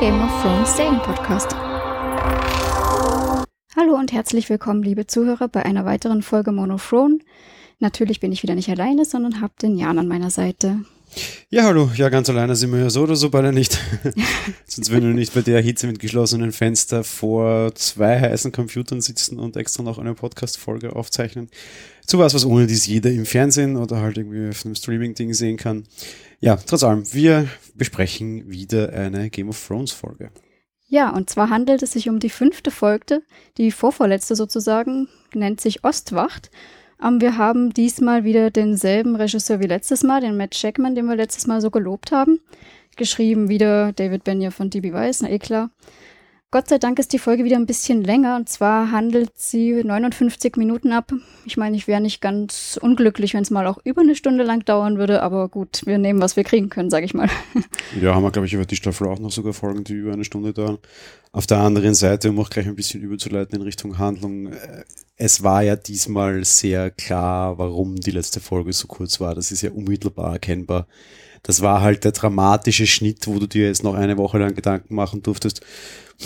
Game of Thrones Serienpodcast. Hallo und herzlich willkommen, liebe Zuhörer, bei einer weiteren Folge Monothrone. Natürlich bin ich wieder nicht alleine, sondern habe den Jan an meiner Seite. Ja, hallo. Ja, ganz alleine sind wir ja so oder so beide nicht. Sonst würden wir nicht bei der Hitze mit geschlossenen Fenster vor zwei heißen Computern sitzen und extra noch eine Podcast-Folge aufzeichnen. Zu was, was ohne dies jeder im Fernsehen oder halt irgendwie auf einem Streaming-Ding sehen kann. Ja, trotz allem, wir besprechen wieder eine Game of Thrones-Folge. Ja, und zwar handelt es sich um die fünfte Folge, die vorvorletzte sozusagen, nennt sich Ostwacht. Ähm, wir haben diesmal wieder denselben Regisseur wie letztes Mal, den Matt Jackman, den wir letztes Mal so gelobt haben. Geschrieben wieder David Benioff von DB Weiss, na eh klar. Gott sei Dank ist die Folge wieder ein bisschen länger und zwar handelt sie 59 Minuten ab. Ich meine, ich wäre nicht ganz unglücklich, wenn es mal auch über eine Stunde lang dauern würde, aber gut, wir nehmen, was wir kriegen können, sage ich mal. Ja, haben wir, glaube ich, über die Staffel auch noch sogar Folgen, die über eine Stunde dauern. Auf der anderen Seite, um auch gleich ein bisschen überzuleiten in Richtung Handlung, äh, es war ja diesmal sehr klar, warum die letzte Folge so kurz war. Das ist ja unmittelbar erkennbar. Das war halt der dramatische Schnitt, wo du dir jetzt noch eine Woche lang Gedanken machen durftest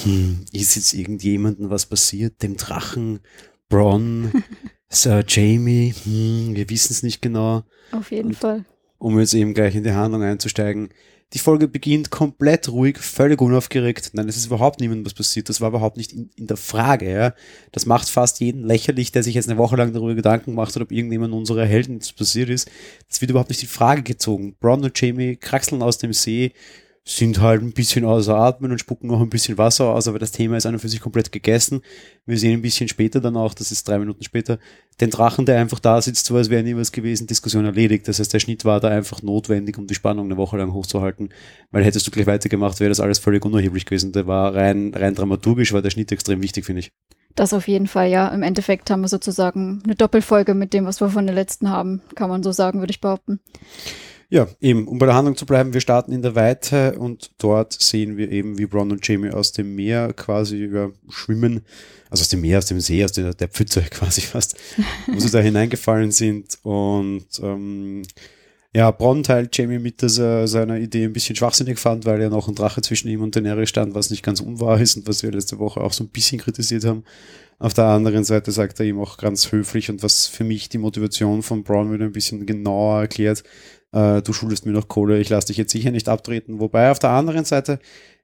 hm, ist jetzt irgendjemandem was passiert? Dem Drachen, Bronn, Sir Jamie, hm, wir wissen es nicht genau. Auf jeden Und, Fall. Um jetzt eben gleich in die Handlung einzusteigen. Die Folge beginnt komplett ruhig, völlig unaufgeregt. Nein, es ist überhaupt niemandem was passiert. Das war überhaupt nicht in, in, der Frage. Ja. Das macht fast jeden lächerlich, der sich jetzt eine Woche lang darüber Gedanken macht, ob irgendjemand unserer Helden passiert ist. Das wird überhaupt nicht in Frage gezogen. Bronn und Jamie kraxeln aus dem See, sind halt ein bisschen außer Atmen und spucken noch ein bisschen Wasser aus, aber das Thema ist an und für sich komplett gegessen. Wir sehen ein bisschen später dann auch, das ist drei Minuten später, den Drachen, der einfach da sitzt, so als wäre nie was gewesen, Diskussion erledigt. Das heißt, der Schnitt war da einfach notwendig, um die Spannung eine Woche lang hochzuhalten, weil hättest du gleich weitergemacht, wäre das alles völlig unerheblich gewesen. Der war rein, rein dramaturgisch, war der Schnitt extrem wichtig, finde ich. Das auf jeden Fall, ja. Im Endeffekt haben wir sozusagen eine Doppelfolge mit dem, was wir von der letzten haben, kann man so sagen, würde ich behaupten. Ja, eben, um bei der Handlung zu bleiben, wir starten in der Weite und dort sehen wir eben, wie Bron und Jamie aus dem Meer quasi ja, schwimmen, also aus dem Meer, aus dem See, aus der, der Pfütze quasi fast, wo sie da hineingefallen sind und ähm, ja, Bronn teilt Jamie mit, dass er seine Idee ein bisschen schwachsinnig fand, weil ja noch ein Drache zwischen ihm und Daenerys stand, was nicht ganz unwahr ist und was wir letzte Woche auch so ein bisschen kritisiert haben. Auf der anderen Seite sagt er ihm auch ganz höflich und was für mich die Motivation von Braun wieder ein bisschen genauer erklärt, äh, du schuldest mir noch Kohle, ich lasse dich jetzt sicher nicht abtreten. Wobei auf der anderen Seite,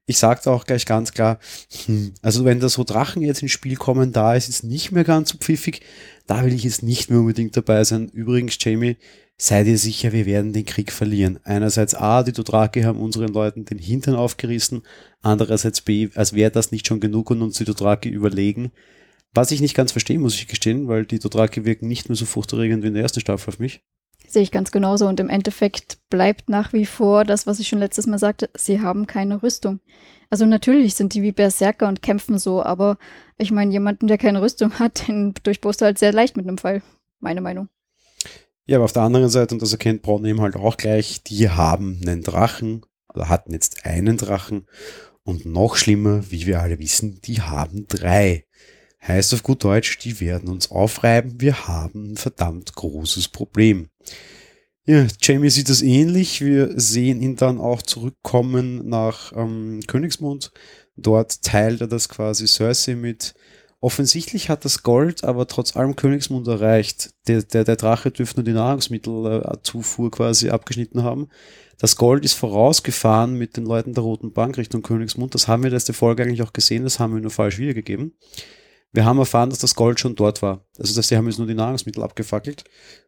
ich sagte auch gleich ganz klar, hm, also wenn da so Drachen jetzt ins Spiel kommen, da ist es nicht mehr ganz so pfiffig, da will ich jetzt nicht mehr unbedingt dabei sein. Übrigens, Jamie, sei dir sicher, wir werden den Krieg verlieren. Einerseits A, die Dothraki haben unseren Leuten den Hintern aufgerissen, andererseits B, als wäre das nicht schon genug und uns die Dothraki überlegen. Was ich nicht ganz verstehe, muss ich gestehen, weil die Dothraki wirken nicht mehr so furchterregend wie in der ersten Staffel auf mich. Sehe ich ganz genauso. Und im Endeffekt bleibt nach wie vor das, was ich schon letztes Mal sagte, sie haben keine Rüstung. Also natürlich sind die wie Berserker und kämpfen so, aber ich meine, jemanden, der keine Rüstung hat, den durchbohrst du halt sehr leicht mit einem Pfeil. Meine Meinung. Ja, aber auf der anderen Seite, und das erkennt Braun eben halt auch gleich, die haben einen Drachen, oder hatten jetzt einen Drachen. Und noch schlimmer, wie wir alle wissen, die haben drei. Heißt auf gut Deutsch, die werden uns aufreiben. Wir haben ein verdammt großes Problem. Ja, Jamie sieht das ähnlich. Wir sehen ihn dann auch zurückkommen nach ähm, Königsmund. Dort teilt er das quasi Cersei mit. Offensichtlich hat das Gold aber trotz allem Königsmund erreicht. Der, der, der Drache dürfte nur die Nahrungsmittelzufuhr quasi abgeschnitten haben. Das Gold ist vorausgefahren mit den Leuten der Roten Bank Richtung Königsmund. Das haben wir letzte Folge eigentlich auch gesehen, das haben wir nur falsch wiedergegeben. Wir haben erfahren, dass das Gold schon dort war. Also, dass sie haben jetzt nur die Nahrungsmittel abgefackelt.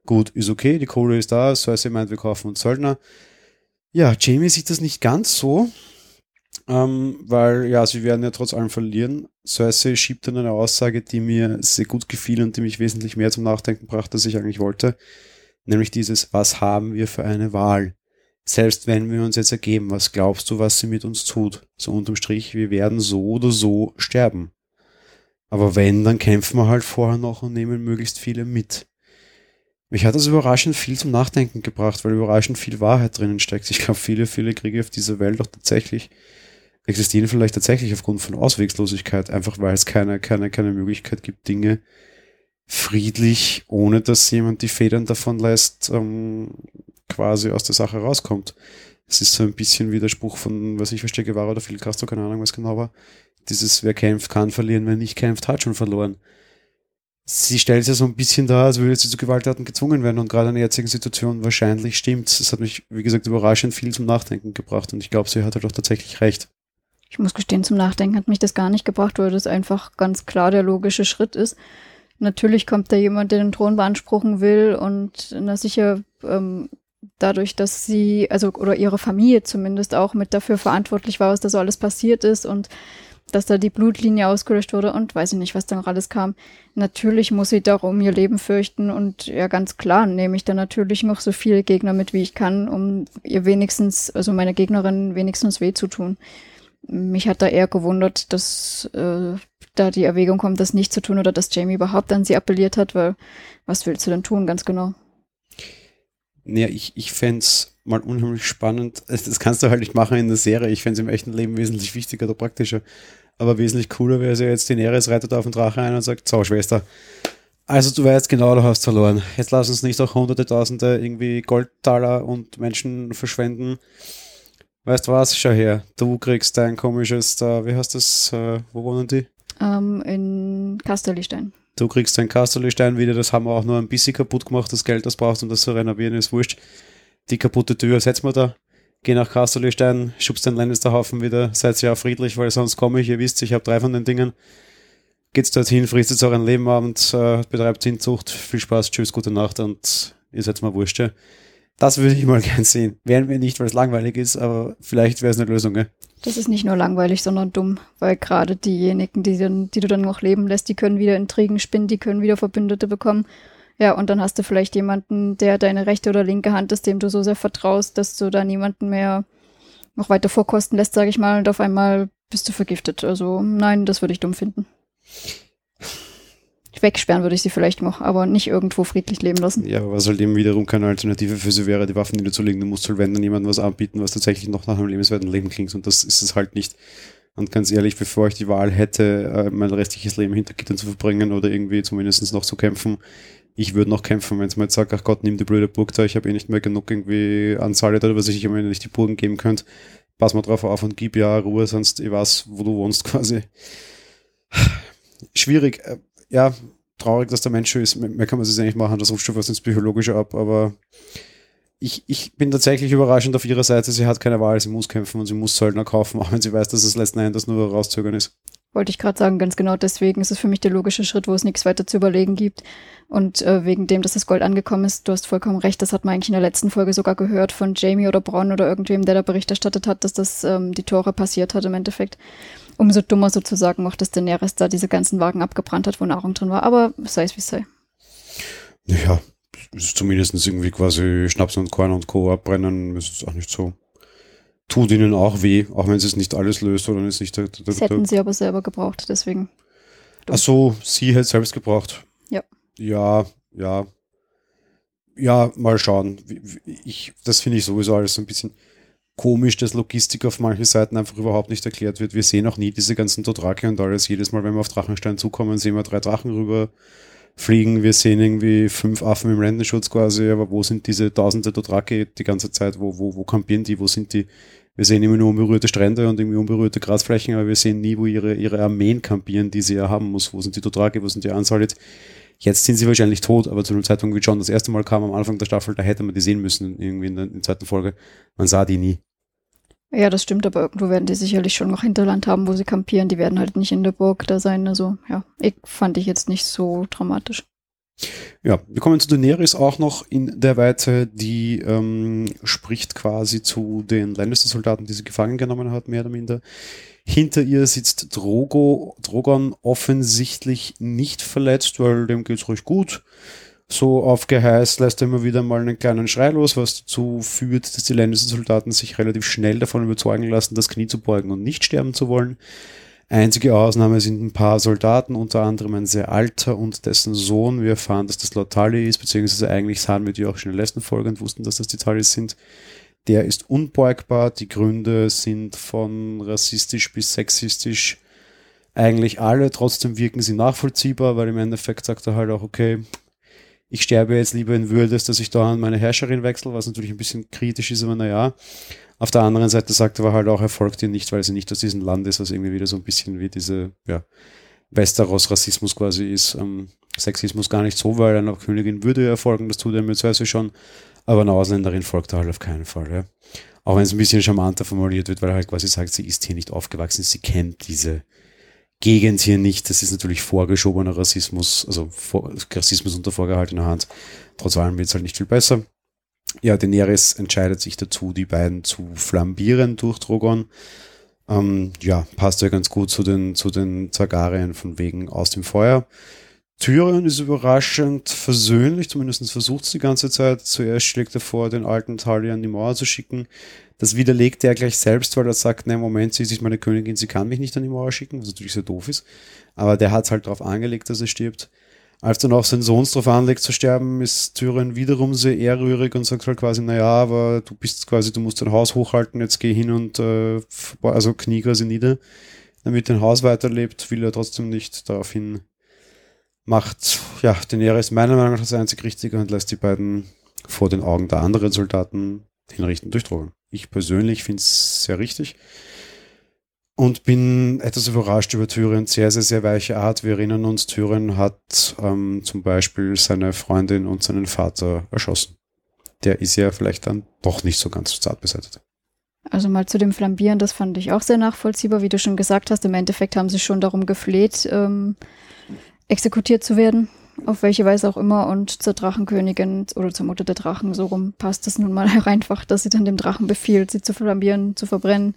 Gut, ist okay, die Kohle ist da, Cersei meint, wir kaufen uns Söldner. Ja, Jamie sieht das nicht ganz so, ähm, weil, ja, sie werden ja trotz allem verlieren. Cersei schiebt dann eine Aussage, die mir sehr gut gefiel und die mich wesentlich mehr zum Nachdenken brachte, als ich eigentlich wollte. Nämlich dieses, was haben wir für eine Wahl? Selbst wenn wir uns jetzt ergeben, was glaubst du, was sie mit uns tut? So unterm Strich, wir werden so oder so sterben. Aber wenn, dann kämpfen wir halt vorher noch und nehmen möglichst viele mit. Mich hat das überraschend viel zum Nachdenken gebracht, weil überraschend viel Wahrheit drinnen steckt. Ich glaube, viele, viele Kriege auf dieser Welt auch tatsächlich existieren vielleicht tatsächlich aufgrund von Auswegslosigkeit, einfach weil es keine, keine, keine Möglichkeit gibt, Dinge friedlich, ohne dass jemand die Federn davon lässt, ähm, quasi aus der Sache rauskommt. Das ist so ein bisschen wie der Spruch von, was ich verstehe, war oder Phil Castro, keine Ahnung, was genau war. Dieses, wer kämpft, kann verlieren, wer nicht kämpft, hat schon verloren. Sie stellt es ja so ein bisschen da, als würde sie zu Gewalttaten gezwungen werden und gerade in der jetzigen Situation wahrscheinlich stimmt. Das hat mich, wie gesagt, überraschend viel zum Nachdenken gebracht und ich glaube, sie hat halt auch tatsächlich recht. Ich muss gestehen, zum Nachdenken hat mich das gar nicht gebracht, weil das einfach ganz klar der logische Schritt ist. Natürlich kommt da jemand, der den Thron beanspruchen will und na sicher ähm, dadurch, dass sie, also oder ihre Familie zumindest auch mit dafür verantwortlich war, was da so alles passiert ist und dass da die Blutlinie ausgelöscht wurde und weiß ich nicht, was da noch alles kam. Natürlich muss sie darum ihr Leben fürchten und ja, ganz klar nehme ich da natürlich noch so viele Gegner mit, wie ich kann, um ihr wenigstens, also meine Gegnerin wenigstens weh zu tun. Mich hat da eher gewundert, dass äh, da die Erwägung kommt, das nicht zu tun oder dass Jamie überhaupt an sie appelliert hat, weil was willst du denn tun, ganz genau? Naja, ich, ich fände mal unheimlich spannend. Das kannst du halt nicht machen in der Serie. Ich fände es im echten Leben wesentlich wichtiger oder praktischer. Aber wesentlich cooler wäre es ja jetzt, Daenerys reitet auf den Drache ein und sagt, so Schwester, also du weißt genau, du hast verloren. Jetzt lass uns nicht auch hunderte, tausende irgendwie Goldtaler und Menschen verschwenden. Weißt du was, schau her, du kriegst dein komisches, da, wie heißt das, äh, wo wohnen die? Ähm, in Kasterlistein. Du kriegst dein Kasterlistein wieder, das haben wir auch nur ein bisschen kaputt gemacht, das Geld, das brauchst, um das zu renovieren, ist wurscht. Die kaputte Tür setzen wir da geh nach Kasterlistein, schubst den Lannisterhaufen wieder, seid ja friedlich, weil sonst komme ich, ihr wisst, ich habe drei von den Dingen. Geht's dorthin, frisst jetzt euren Lebenabend, äh, betreibt Hinzucht, viel Spaß, tschüss, gute Nacht und ihr seid mal wurscht. Ja. Das würde ich mal gern sehen. Wären wir nicht, weil es langweilig ist, aber vielleicht wäre es eine Lösung. Ja. Das ist nicht nur langweilig, sondern dumm, weil gerade diejenigen, die, die du dann noch leben lässt, die können wieder Intrigen spinnen, die können wieder Verbündete bekommen ja, und dann hast du vielleicht jemanden, der deine rechte oder linke Hand ist, dem du so sehr vertraust, dass du da niemanden mehr noch weiter vorkosten lässt, sage ich mal, und auf einmal bist du vergiftet. Also nein, das würde ich dumm finden. Wegsperren würde ich sie vielleicht noch, aber nicht irgendwo friedlich leben lassen. Ja, was halt eben wiederum keine Alternative für sie wäre, die Waffen niederzulegen. Du musst halt, wenn dann jemandem was anbieten, was tatsächlich noch nach einem lebenswerten Leben klingt. Und das ist es halt nicht. Und ganz ehrlich, bevor ich die Wahl hätte, äh, mein restliches Leben hinter Gittern zu verbringen oder irgendwie zumindest noch zu kämpfen, ich würde noch kämpfen, wenn es mal jetzt sagt, ach Gott, nimm die blöde Burg da, ich habe eh nicht mehr genug irgendwie Anzahl oder was ich mir nicht die Burgen geben könnt. Pass mal drauf auf und gib ja Ruhe, sonst ich weiß, wo du wohnst quasi. Schwierig, äh, ja, traurig, dass der Mensch ist. Mehr kann man sich eigentlich machen, das ruft schon was ins Psychologische ab, aber ich, ich bin tatsächlich überraschend auf ihrer Seite. Sie hat keine Wahl, sie muss kämpfen und sie muss Söldner kaufen, auch wenn sie weiß, dass es letzten Endes nur rauszögern ist. Wollte ich gerade sagen, ganz genau deswegen ist es für mich der logische Schritt, wo es nichts weiter zu überlegen gibt. Und äh, wegen dem, dass das Gold angekommen ist, du hast vollkommen recht, das hat man eigentlich in der letzten Folge sogar gehört von Jamie oder Braun oder irgendwem, der da Bericht erstattet hat, dass das ähm, die Tore passiert hat im Endeffekt. Umso dummer sozusagen auch, dass Daenerys da diese ganzen Wagen abgebrannt hat, wo Nahrung drin war. Aber sei es wie es sei. Ja, zumindest irgendwie quasi Schnaps und Korn und Co. abbrennen, ist auch nicht so tut ihnen auch weh, auch wenn sie es nicht alles löst oder ist nicht. Der, der, das hätten sie aber selber gebraucht, deswegen. Dumm. Ach so, sie hätte selbst gebraucht. Ja. Ja, ja. Ja, mal schauen. Ich, das finde ich sowieso alles so ein bisschen komisch, dass Logistik auf manchen Seiten einfach überhaupt nicht erklärt wird. Wir sehen auch nie diese ganzen Dothraki und alles. Jedes Mal, wenn wir auf Drachenstein zukommen, sehen wir drei Drachen rüber fliegen. Wir sehen irgendwie fünf Affen im Rentenschutz quasi, aber wo sind diese tausende Dothraki die ganze Zeit? Wo, wo, wo kampieren die? Wo sind die? wir sehen immer nur unberührte Strände und irgendwie unberührte Grasflächen, aber wir sehen nie, wo ihre, ihre Armeen kampieren, die sie ja haben muss. Wo sind die Dothraki, wo sind die Ansalid? Jetzt sind sie wahrscheinlich tot, aber zu dem Zeitpunkt, wie John das erste Mal kam am Anfang der Staffel, da hätte man die sehen müssen, irgendwie in der, in der zweiten Folge. Man sah die nie. Ja, das stimmt, aber irgendwo werden die sicherlich schon noch Hinterland haben, wo sie kampieren. Die werden halt nicht in der Burg da sein. Also, ja, ich fand ich jetzt nicht so dramatisch. Ja, wir kommen zu Daenerys auch noch in der Weite, die ähm, spricht quasi zu den Lannister-Soldaten, die sie gefangen genommen hat, mehr oder minder. Hinter ihr sitzt Drogo, Drogon offensichtlich nicht verletzt, weil dem geht's ruhig gut. So auf Geheiß lässt er immer wieder mal einen kleinen Schrei los, was dazu führt, dass die Lannister-Soldaten sich relativ schnell davon überzeugen lassen, das Knie zu beugen und nicht sterben zu wollen. Einzige Ausnahme sind ein paar Soldaten, unter anderem ein sehr alter und dessen Sohn. Wir erfahren, dass das Lord Tully ist, beziehungsweise eigentlich sahen wir die auch schon in der letzten Folge und wussten, dass das die Tullys sind. Der ist unbeugbar. Die Gründe sind von rassistisch bis sexistisch eigentlich alle. Trotzdem wirken sie nachvollziehbar, weil im Endeffekt sagt er halt auch, okay, ich sterbe jetzt lieber in Würde, dass ich da an meine Herrscherin wechsle, was natürlich ein bisschen kritisch ist, aber naja. Auf der anderen Seite sagt er halt auch, er folgt ihr nicht, weil sie nicht aus diesem Land ist, was irgendwie wieder so ein bisschen wie diese, ja, Westeros-Rassismus quasi ist. Ähm, Sexismus gar nicht so, weil einer Königin würde er folgen, das tut er mit Cersei schon, aber einer Ausländerin folgt er halt auf keinen Fall, ja. Auch wenn es ein bisschen charmanter formuliert wird, weil er halt quasi sagt, sie ist hier nicht aufgewachsen, sie kennt diese Gegend hier nicht. Das ist natürlich vorgeschobener Rassismus, also Rassismus unter vorgehaltener Hand. Trotz allem wird es halt nicht viel besser. Ja, Daenerys entscheidet sich dazu, die beiden zu flambieren durch Drogon. Ähm, ja, passt ja ganz gut zu den, zu den Targaryen von wegen aus dem Feuer. Tyrion ist überraschend versöhnlich, zumindest versucht es die ganze Zeit. Zuerst schlägt er vor, den alten Talia an die Mauer zu schicken. Das widerlegt er gleich selbst, weil er sagt, ne, Moment, sie ist meine Königin, sie kann mich nicht an die Mauer schicken, was natürlich sehr doof ist. Aber der hat es halt darauf angelegt, dass er stirbt. Als dann auch sein Sohn darauf anlegt zu sterben, ist Tyrion wiederum sehr ehrrührig und sagt halt quasi, naja, aber du bist quasi, du musst dein Haus hochhalten, jetzt geh hin und äh, also knie quasi nieder. Damit dein Haus weiterlebt, will er trotzdem nicht. Daraufhin macht ja Daenerys meiner Meinung nach das einzig Richtige und lässt die beiden vor den Augen der anderen Soldaten hinrichten durch Drogen. Ich persönlich finde es sehr richtig und bin etwas überrascht über Tyrion. Sehr, sehr, sehr weiche Art. Wir erinnern uns, Tyrion hat ähm, zum Beispiel seine Freundin und seinen Vater erschossen. Der ist ja vielleicht dann doch nicht so ganz zart beseitigt. Also mal zu dem Flambieren, das fand ich auch sehr nachvollziehbar, wie du schon gesagt hast. Im Endeffekt haben sie schon darum gefleht, ähm, exekutiert zu werden auf welche Weise auch immer. Und zur Drachenkönigin oder zur Mutter der Drachen, so rum passt es nun mal einfach, dass sie dann dem Drachen befiehlt, sie zu flambieren, zu verbrennen.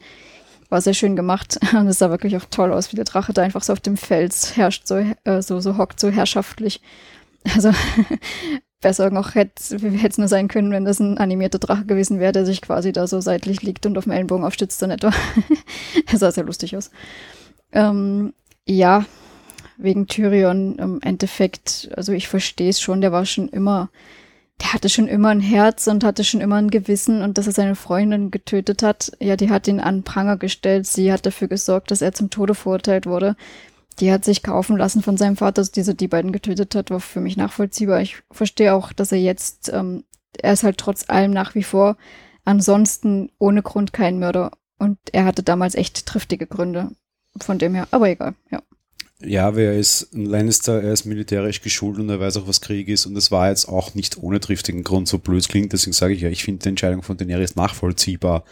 War sehr schön gemacht. Und es sah wirklich auch toll aus, wie der Drache da einfach so auf dem Fels herrscht, so, äh, so, so hockt, so herrschaftlich. Also besser noch hätte es nur sein können, wenn das ein animierter Drache gewesen wäre, der sich quasi da so seitlich liegt und auf dem Ellenbogen aufstützt in etwa. das sah sehr lustig aus. Ähm, ja, wegen Tyrion im Endeffekt, also ich verstehe es schon, der war schon immer, der hatte schon immer ein Herz und hatte schon immer ein Gewissen und dass er seine Freundin getötet hat, ja, die hat ihn an Pranger gestellt, sie hat dafür gesorgt, dass er zum Tode verurteilt wurde. Die hat sich kaufen lassen von seinem Vater, dass dieser die beiden getötet hat, war für mich nachvollziehbar. Ich verstehe auch, dass er jetzt, ähm, er ist halt trotz allem nach wie vor ansonsten ohne Grund kein Mörder. Und er hatte damals echt triftige Gründe. Von dem her, aber egal, ja ja, er ist ein Lannister, er ist militärisch geschult und er weiß auch, was Krieg ist. Und es war jetzt auch nicht ohne triftigen Grund so blöd klingt. Deswegen sage ich ja, ich finde die Entscheidung von Daenerys nachvollziehbar.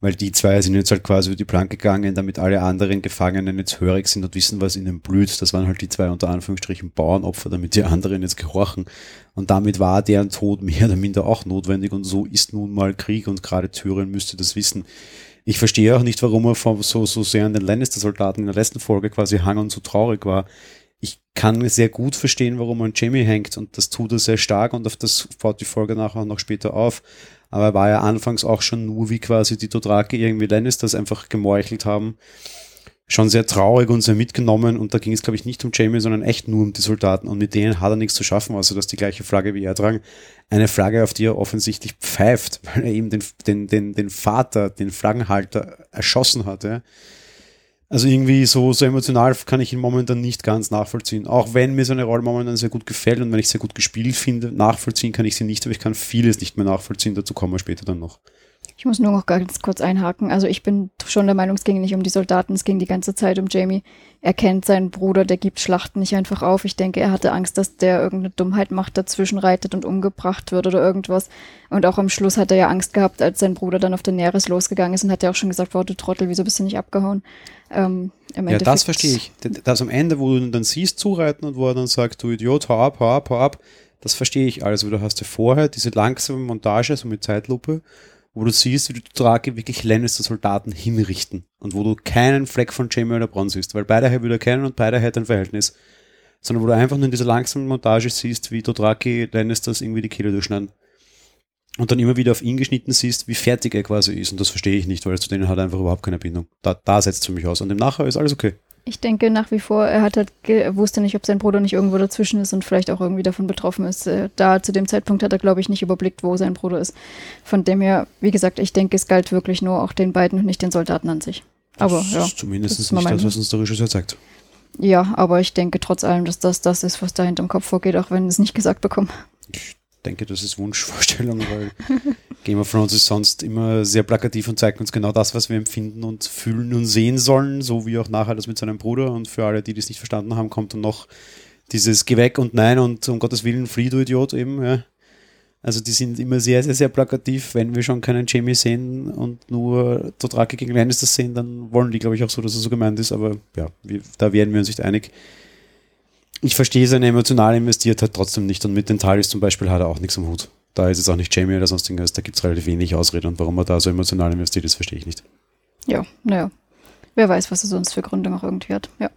Weil die zwei sind jetzt halt quasi über die Planke gegangen, damit alle anderen Gefangenen jetzt hörig sind und wissen, was ihnen blüht. Das waren halt die zwei unter Anführungsstrichen Bauernopfer, damit die anderen jetzt gehorchen. Und damit war deren Tod mehr oder minder auch notwendig. Und so ist nun mal Krieg und gerade Tyrion müsste das wissen. Ich verstehe auch nicht, warum er so, so sehr an den Lannister-Soldaten in der letzten Folge quasi hang und so traurig war. Ich kann sehr gut verstehen, warum er an Jamie hängt und das tut er sehr stark und auf das baut die Folge nachher noch später auf. Aber er war ja anfangs auch schon nur, wie quasi die Dothraki irgendwie Lannisters einfach gemeuchelt haben schon sehr traurig und sehr mitgenommen und da ging es, glaube ich, nicht um Jamie, sondern echt nur um die Soldaten und mit denen hat er nichts zu schaffen, außer dass die gleiche Flagge wie er tragen. Eine Flagge, auf die er offensichtlich pfeift, weil er eben den, den, den, den Vater, den Flaggenhalter erschossen hatte. Also irgendwie so, so emotional kann ich ihn momentan nicht ganz nachvollziehen. Auch wenn mir seine Rolle momentan sehr gut gefällt und wenn ich sehr gut gespielt finde, nachvollziehen kann ich sie nicht, aber ich kann vieles nicht mehr nachvollziehen. Dazu kommen wir später dann noch. Ich muss nur noch ganz kurz einhaken. Also ich bin schon der Meinung, es ging nicht um die Soldaten, es ging die ganze Zeit um Jamie. Er kennt seinen Bruder, der gibt Schlachten nicht einfach auf. Ich denke, er hatte Angst, dass der irgendeine Dummheit macht, dazwischen reitet und umgebracht wird oder irgendwas. Und auch am Schluss hat er ja Angst gehabt, als sein Bruder dann auf den Näheres losgegangen ist und hat ja auch schon gesagt, wow, du Trottel, wieso bist du nicht abgehauen? Ähm, ja, das verstehe ich. Das am Ende, wo du ihn dann siehst zureiten und wo er dann sagt, du Idiot, hau ab, hau ab, hau ab, das verstehe ich alles. Aber du hast ja vorher diese langsame Montage, so mit Zeitlupe, wo du siehst, wie die Dothraki wirklich Lannister-Soldaten hinrichten und wo du keinen Fleck von Jaime oder Bronn siehst, weil beide wieder kennen und beide hätten ein Verhältnis, sondern wo du einfach nur in dieser langsamen Montage siehst, wie Dothraki Lannisters irgendwie die Kehle durchschneiden und dann immer wieder auf ihn geschnitten siehst, wie fertig er quasi ist und das verstehe ich nicht, weil zu denen hat er einfach überhaupt keine Bindung. Da, da setzt es für mich aus und im Nachher ist alles okay. Ich denke nach wie vor, er hat halt, er wusste nicht, ob sein Bruder nicht irgendwo dazwischen ist und vielleicht auch irgendwie davon betroffen ist. Äh, da zu dem Zeitpunkt hat er, glaube ich, nicht überblickt, wo sein Bruder ist. Von dem her, wie gesagt, ich denke, es galt wirklich nur auch den beiden und nicht den Soldaten an sich. Aber das ja. Ist zumindest das ist nicht das, was uns der Regisseur zeigt. Ja, aber ich denke trotz allem, dass das das ist, was da hinterm Kopf vorgeht, auch wenn es nicht gesagt bekommen. Ich denke, das ist Wunschvorstellung, weil Game of Thrones ist sonst immer sehr plakativ und zeigt uns genau das, was wir empfinden und fühlen und sehen sollen, so wie auch nachher das mit seinem Bruder. Und für alle, die das nicht verstanden haben, kommt dann noch dieses Geh weg und nein und um Gottes Willen, flieh du Idiot eben. Ja. Also die sind immer sehr, sehr, sehr plakativ. Wenn wir schon keinen Jamie sehen und nur Dothraki gegen Lannister sehen, dann wollen die, glaube ich, auch so, dass es so gemeint ist. Aber ja, wir, da werden wir uns nicht einig. Ich verstehe seine emotional investiert hat trotzdem nicht. Und mit den Talis zum Beispiel hat er auch nichts am Hut. Da ist es auch nicht Jamie oder sonst irgendwas. Da gibt es relativ wenig Ausrede. Und warum er da so emotional investiert ist, verstehe ich nicht. Ja, naja. Wer weiß, was er sonst für Gründe noch irgendwie hat. Ja.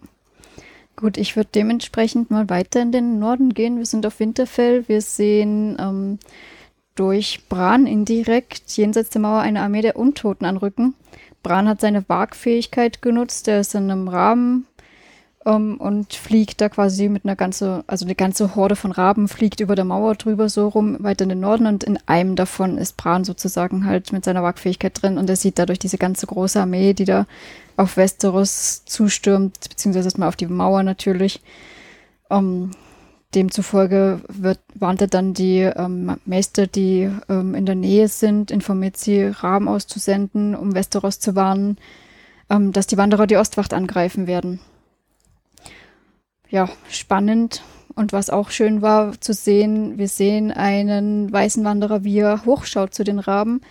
Gut, ich würde dementsprechend mal weiter in den Norden gehen. Wir sind auf Winterfell. Wir sehen ähm, durch Bran indirekt jenseits der Mauer eine Armee der Untoten anrücken. Bran hat seine Wagfähigkeit genutzt. Er ist in einem Rahmen ähm, und fliegt da quasi mit einer ganzen, also eine ganze Horde von Raben fliegt über der Mauer drüber so rum, weiter in den Norden und in einem davon ist Bran sozusagen halt mit seiner Wagfähigkeit drin und er sieht dadurch diese ganze große Armee, die da auf Westeros zustürmt, beziehungsweise erstmal auf die Mauer natürlich. Um, demzufolge wird, warnt er dann die ähm, Meister, die ähm, in der Nähe sind, informiert sie, Raben auszusenden, um Westeros zu warnen, ähm, dass die Wanderer die Ostwacht angreifen werden. Ja, spannend. Und was auch schön war zu sehen, wir sehen einen weißen Wanderer, wie er hochschaut zu den Raben.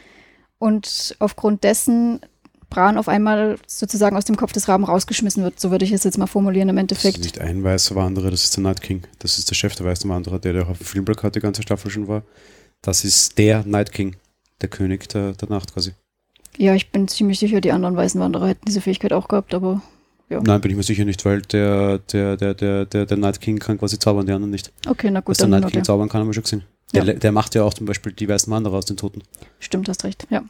Und aufgrund dessen Bran auf einmal sozusagen aus dem Kopf des Raben rausgeschmissen wird. So würde ich es jetzt mal formulieren im Endeffekt. Das ist nicht ein weißer Wanderer, das ist der Night King. Das ist der Chef der weißen Wanderer, der, der auf dem Filmplakat die ganze Staffel schon war. Das ist der Night King, der König der, der Nacht quasi. Ja, ich bin ziemlich sicher, die anderen weißen Wanderer hätten diese Fähigkeit auch gehabt, aber ja. Nein, bin ich mir sicher nicht, weil der, der, der, der, der, der Night King kann quasi zaubern, die anderen nicht. Okay, na gut. Dass der Night King zaubern kann, haben wir schon gesehen. Der, ja. der macht ja auch zum Beispiel die weißen Wanderer aus den Toten. Stimmt, hast recht, ja.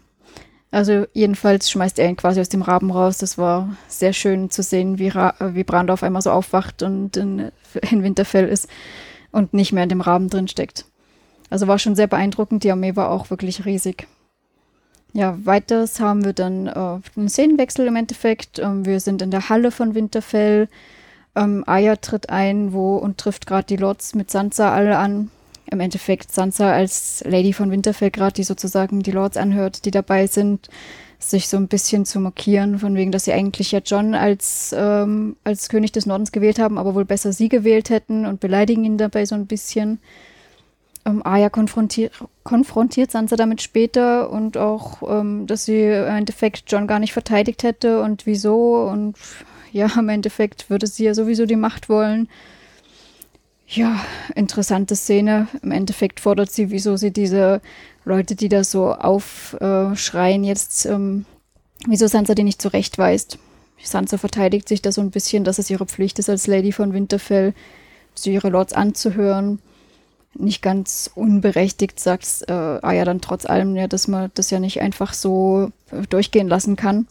Also jedenfalls schmeißt er ihn quasi aus dem Raben raus. Das war sehr schön zu sehen, wie, Ra wie Brando auf einmal so aufwacht und in, in Winterfell ist und nicht mehr in dem Raben drin steckt. Also war schon sehr beeindruckend. Die Armee war auch wirklich riesig. Ja, weiters haben wir dann äh, einen Szenenwechsel im Endeffekt. Ähm, wir sind in der Halle von Winterfell. Ähm, Aya tritt ein wo, und trifft gerade die Lords mit Sansa alle an im Endeffekt Sansa als Lady von Winterfell gerade, die sozusagen die Lords anhört, die dabei sind, sich so ein bisschen zu markieren, von wegen, dass sie eigentlich ja John als, ähm, als König des Nordens gewählt haben, aber wohl besser sie gewählt hätten und beleidigen ihn dabei so ein bisschen. Ähm, Arya konfrontiert, konfrontiert Sansa damit später und auch, ähm, dass sie im Endeffekt John gar nicht verteidigt hätte und wieso und ja, im Endeffekt würde sie ja sowieso die Macht wollen ja, interessante Szene. Im Endeffekt fordert sie, wieso sie diese Leute, die da so aufschreien, jetzt, ähm, wieso Sansa die nicht zurechtweist. Sansa verteidigt sich da so ein bisschen, dass es ihre Pflicht ist, als Lady von Winterfell, sie ihre Lords anzuhören. Nicht ganz unberechtigt sagt äh, Aya dann trotz allem, ja, dass man das ja nicht einfach so durchgehen lassen kann.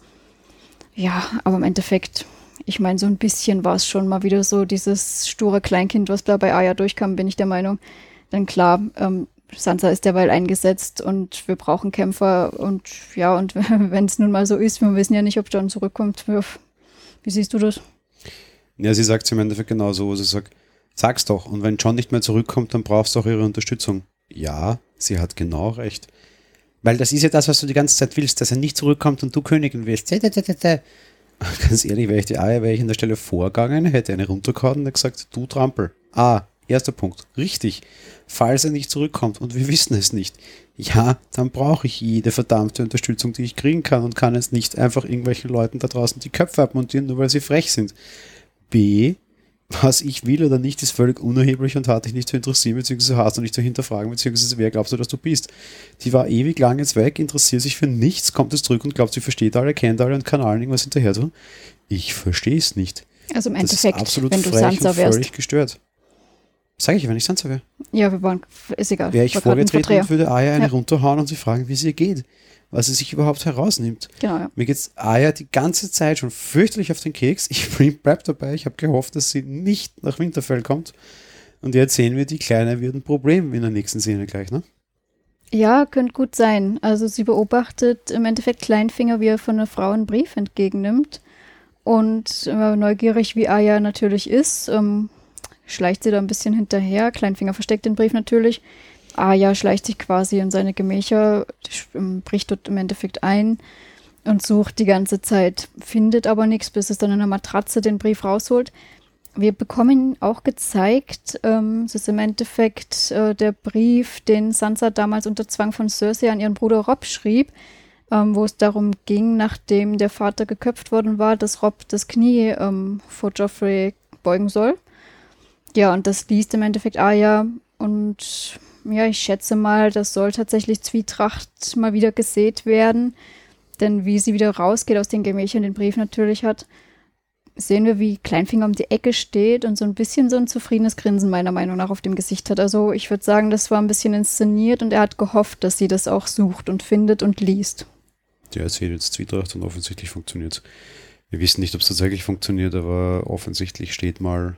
Ja, aber im Endeffekt ich meine, so ein bisschen war es schon mal wieder so, dieses sture Kleinkind, was da bei Aya durchkam, bin ich der Meinung. Dann klar, ähm, Sansa ist derweil eingesetzt und wir brauchen Kämpfer und ja, und wenn es nun mal so ist, wir wissen ja nicht, ob John zurückkommt. Wie siehst du das? Ja, sie sagt es im Endeffekt genauso. Sie sagt, sag's doch. Und wenn John nicht mehr zurückkommt, dann brauchst du auch ihre Unterstützung. Ja, sie hat genau recht. Weil das ist ja das, was du die ganze Zeit willst, dass er nicht zurückkommt und du Königin wirst. Ganz ehrlich, wäre ich die Eier, wäre ich an der Stelle vorgegangen, hätte eine runtergehauen und gesagt, du Trampel. Ah, erster Punkt. Richtig. Falls er nicht zurückkommt und wir wissen es nicht, ja, dann brauche ich jede verdammte Unterstützung, die ich kriegen kann und kann es nicht einfach irgendwelchen Leuten da draußen die Köpfe abmontieren, nur weil sie frech sind. B, was ich will oder nicht, ist völlig unerheblich und hat dich nicht zu interessieren, beziehungsweise hast du nicht zu hinterfragen, beziehungsweise wer glaubst du, dass du bist? Die war ewig lang jetzt weg, interessiert sich für nichts, kommt es zurück und glaubt, sie versteht alle, kennt alle und kann allen irgendwas hinterher tun. Ich verstehe es nicht. Also im Endeffekt, absolut wenn du Sansa wärst. völlig gestört. Sag ich, wenn ich Sansa wäre. Ja, wir waren, ist egal. Wäre ich vorgetreten und würde Aya eine ja. runterhauen und sie fragen, wie es ihr geht was sie sich überhaupt herausnimmt. Genau, ja. Mir geht's Aya die ganze Zeit schon fürchterlich auf den Keks. Ich bleib dabei. Ich habe gehofft, dass sie nicht nach Winterfell kommt. Und jetzt sehen wir, die Kleine wird ein Problem in der nächsten Szene gleich, ne? Ja, könnte gut sein. Also sie beobachtet im Endeffekt Kleinfinger, wie er von einer Frau einen Brief entgegennimmt. Und äh, neugierig wie Aya natürlich ist, ähm, schleicht sie da ein bisschen hinterher. Kleinfinger versteckt den Brief natürlich. Aya schleicht sich quasi in seine Gemächer, ähm, bricht dort im Endeffekt ein und sucht die ganze Zeit, findet aber nichts, bis es dann in einer Matratze den Brief rausholt. Wir bekommen auch gezeigt, ähm, es ist im Endeffekt äh, der Brief, den Sansa damals unter Zwang von Cersei an ihren Bruder Rob schrieb, ähm, wo es darum ging, nachdem der Vater geköpft worden war, dass Rob das Knie ähm, vor Joffrey beugen soll. Ja, und das liest im Endeffekt Arya und ja, ich schätze mal, das soll tatsächlich Zwietracht mal wieder gesät werden. Denn wie sie wieder rausgeht aus den Gemächern, den Brief natürlich hat, sehen wir, wie Kleinfinger um die Ecke steht und so ein bisschen so ein zufriedenes Grinsen meiner Meinung nach auf dem Gesicht hat. Also ich würde sagen, das war ein bisschen inszeniert und er hat gehofft, dass sie das auch sucht und findet und liest. Ja, es sieht jetzt Zwietracht und offensichtlich funktioniert Wir wissen nicht, ob es tatsächlich funktioniert, aber offensichtlich steht mal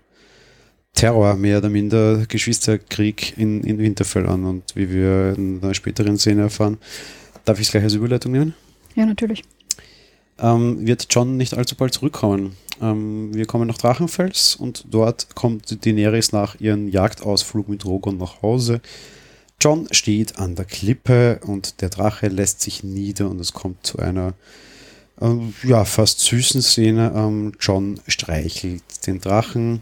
Terror, mehr oder minder Geschwisterkrieg in, in Winterfell an. Und wie wir in einer späteren Szene erfahren, darf ich es gleich als Überleitung nehmen? Ja, natürlich. Ähm, wird John nicht allzu bald zurückkommen. Ähm, wir kommen nach Drachenfels und dort kommt Daenerys nach ihrem Jagdausflug mit Rogon nach Hause. John steht an der Klippe und der Drache lässt sich nieder und es kommt zu einer äh, ja, fast süßen Szene. Ähm, John streichelt den Drachen.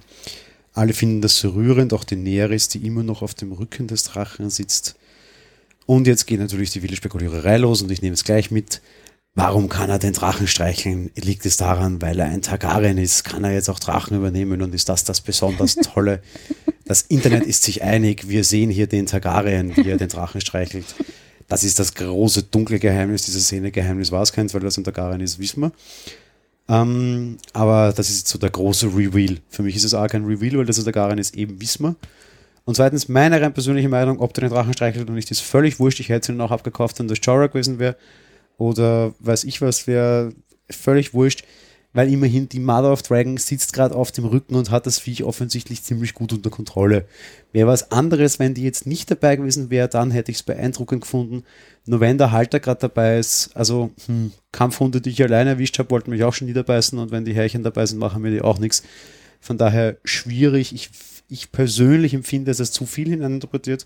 Alle finden das so rührend, auch Daenerys, die immer noch auf dem Rücken des Drachen sitzt. Und jetzt geht natürlich die wilde Spekuliererei los und ich nehme es gleich mit. Warum kann er den Drachen streicheln? Liegt es daran, weil er ein Targaryen ist? Kann er jetzt auch Drachen übernehmen und ist das das besonders Tolle? Das Internet ist sich einig. Wir sehen hier den Targaryen, wie er den Drachen streichelt. Das ist das große dunkle Geheimnis dieser Szene. Geheimnis war es keins, weil das ein Targaryen ist, wissen wir. Ähm, aber das ist so der große Reveal. Für mich ist es auch kein Reveal, weil das ist der Garen ist, eben wir. Und zweitens, meine rein persönliche Meinung, ob der den Drachen streichelt oder nicht, ist völlig wurscht. Ich hätte ihn auch abgekauft, wenn das Jorah gewesen wäre. Oder weiß ich was, wäre völlig wurscht weil immerhin die Mother of Dragon sitzt gerade auf dem Rücken und hat das Viech offensichtlich ziemlich gut unter Kontrolle. Wäre was anderes, wenn die jetzt nicht dabei gewesen wäre, dann hätte ich es beeindruckend gefunden. Nur wenn der Halter gerade dabei ist, also hm, Kampfhunde, die ich alleine erwischt habe, wollten mich auch schon niederbeißen und wenn die Härchen dabei sind, machen mir die auch nichts. Von daher schwierig. Ich, ich persönlich empfinde es als zu viel hineininterpretiert.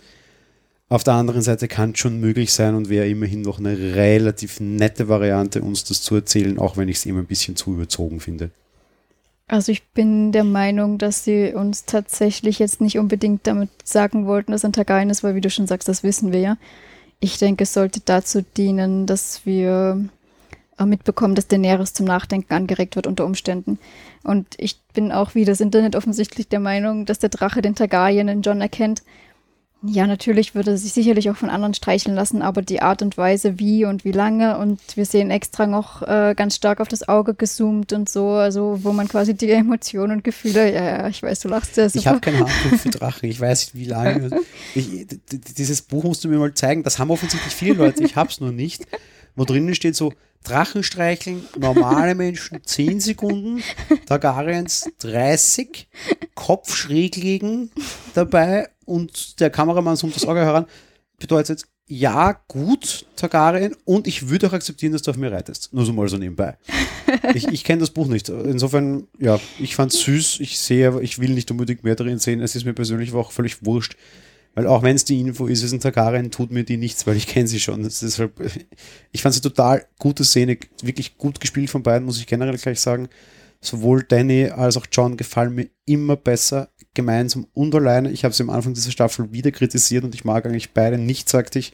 Auf der anderen Seite kann es schon möglich sein und wäre immerhin noch eine relativ nette Variante, uns das zu erzählen, auch wenn ich es immer ein bisschen zu überzogen finde. Also ich bin der Meinung, dass sie uns tatsächlich jetzt nicht unbedingt damit sagen wollten, dass ein Targaryen ist, weil wie du schon sagst, das wissen wir ja. Ich denke, es sollte dazu dienen, dass wir äh, mitbekommen, dass Daenerys zum Nachdenken angeregt wird unter Umständen. Und ich bin auch wie das Internet offensichtlich der Meinung, dass der Drache den Targaryen in John erkennt ja, natürlich würde sich sicherlich auch von anderen streicheln lassen, aber die Art und Weise, wie und wie lange und wir sehen extra noch äh, ganz stark auf das Auge gezoomt und so, also wo man quasi die Emotionen und Gefühle, ja, ja, ich weiß, du lachst ja super. Ich habe keine Ahnung für Drachen, ich weiß nicht, wie lange. Ich, dieses Buch musst du mir mal zeigen, das haben offensichtlich viele Leute, ich hab's nur nicht, wo drinnen steht so, Drachen streicheln, normale Menschen 10 Sekunden, Targaryens 30, Kopf schräg liegen dabei und der Kameramann zoomt das Auge heran, bedeutet, ja, gut, Targaryen, und ich würde auch akzeptieren, dass du auf mir reitest. Nur so mal so nebenbei. Ich, ich kenne das Buch nicht. Insofern, ja, ich fand es süß. Ich sehe, ich will nicht unbedingt mehr darin sehen. Es ist mir persönlich auch völlig wurscht. Weil auch wenn es die Info ist, ist ein Targaryen, tut mir die nichts, weil ich kenne sie schon. Halt, ich fand sie total gute Szene, wirklich gut gespielt von beiden, muss ich generell gleich sagen. Sowohl Danny als auch John gefallen mir immer besser, gemeinsam und alleine. Ich habe sie am Anfang dieser Staffel wieder kritisiert und ich mag eigentlich beide nicht, sagte ich.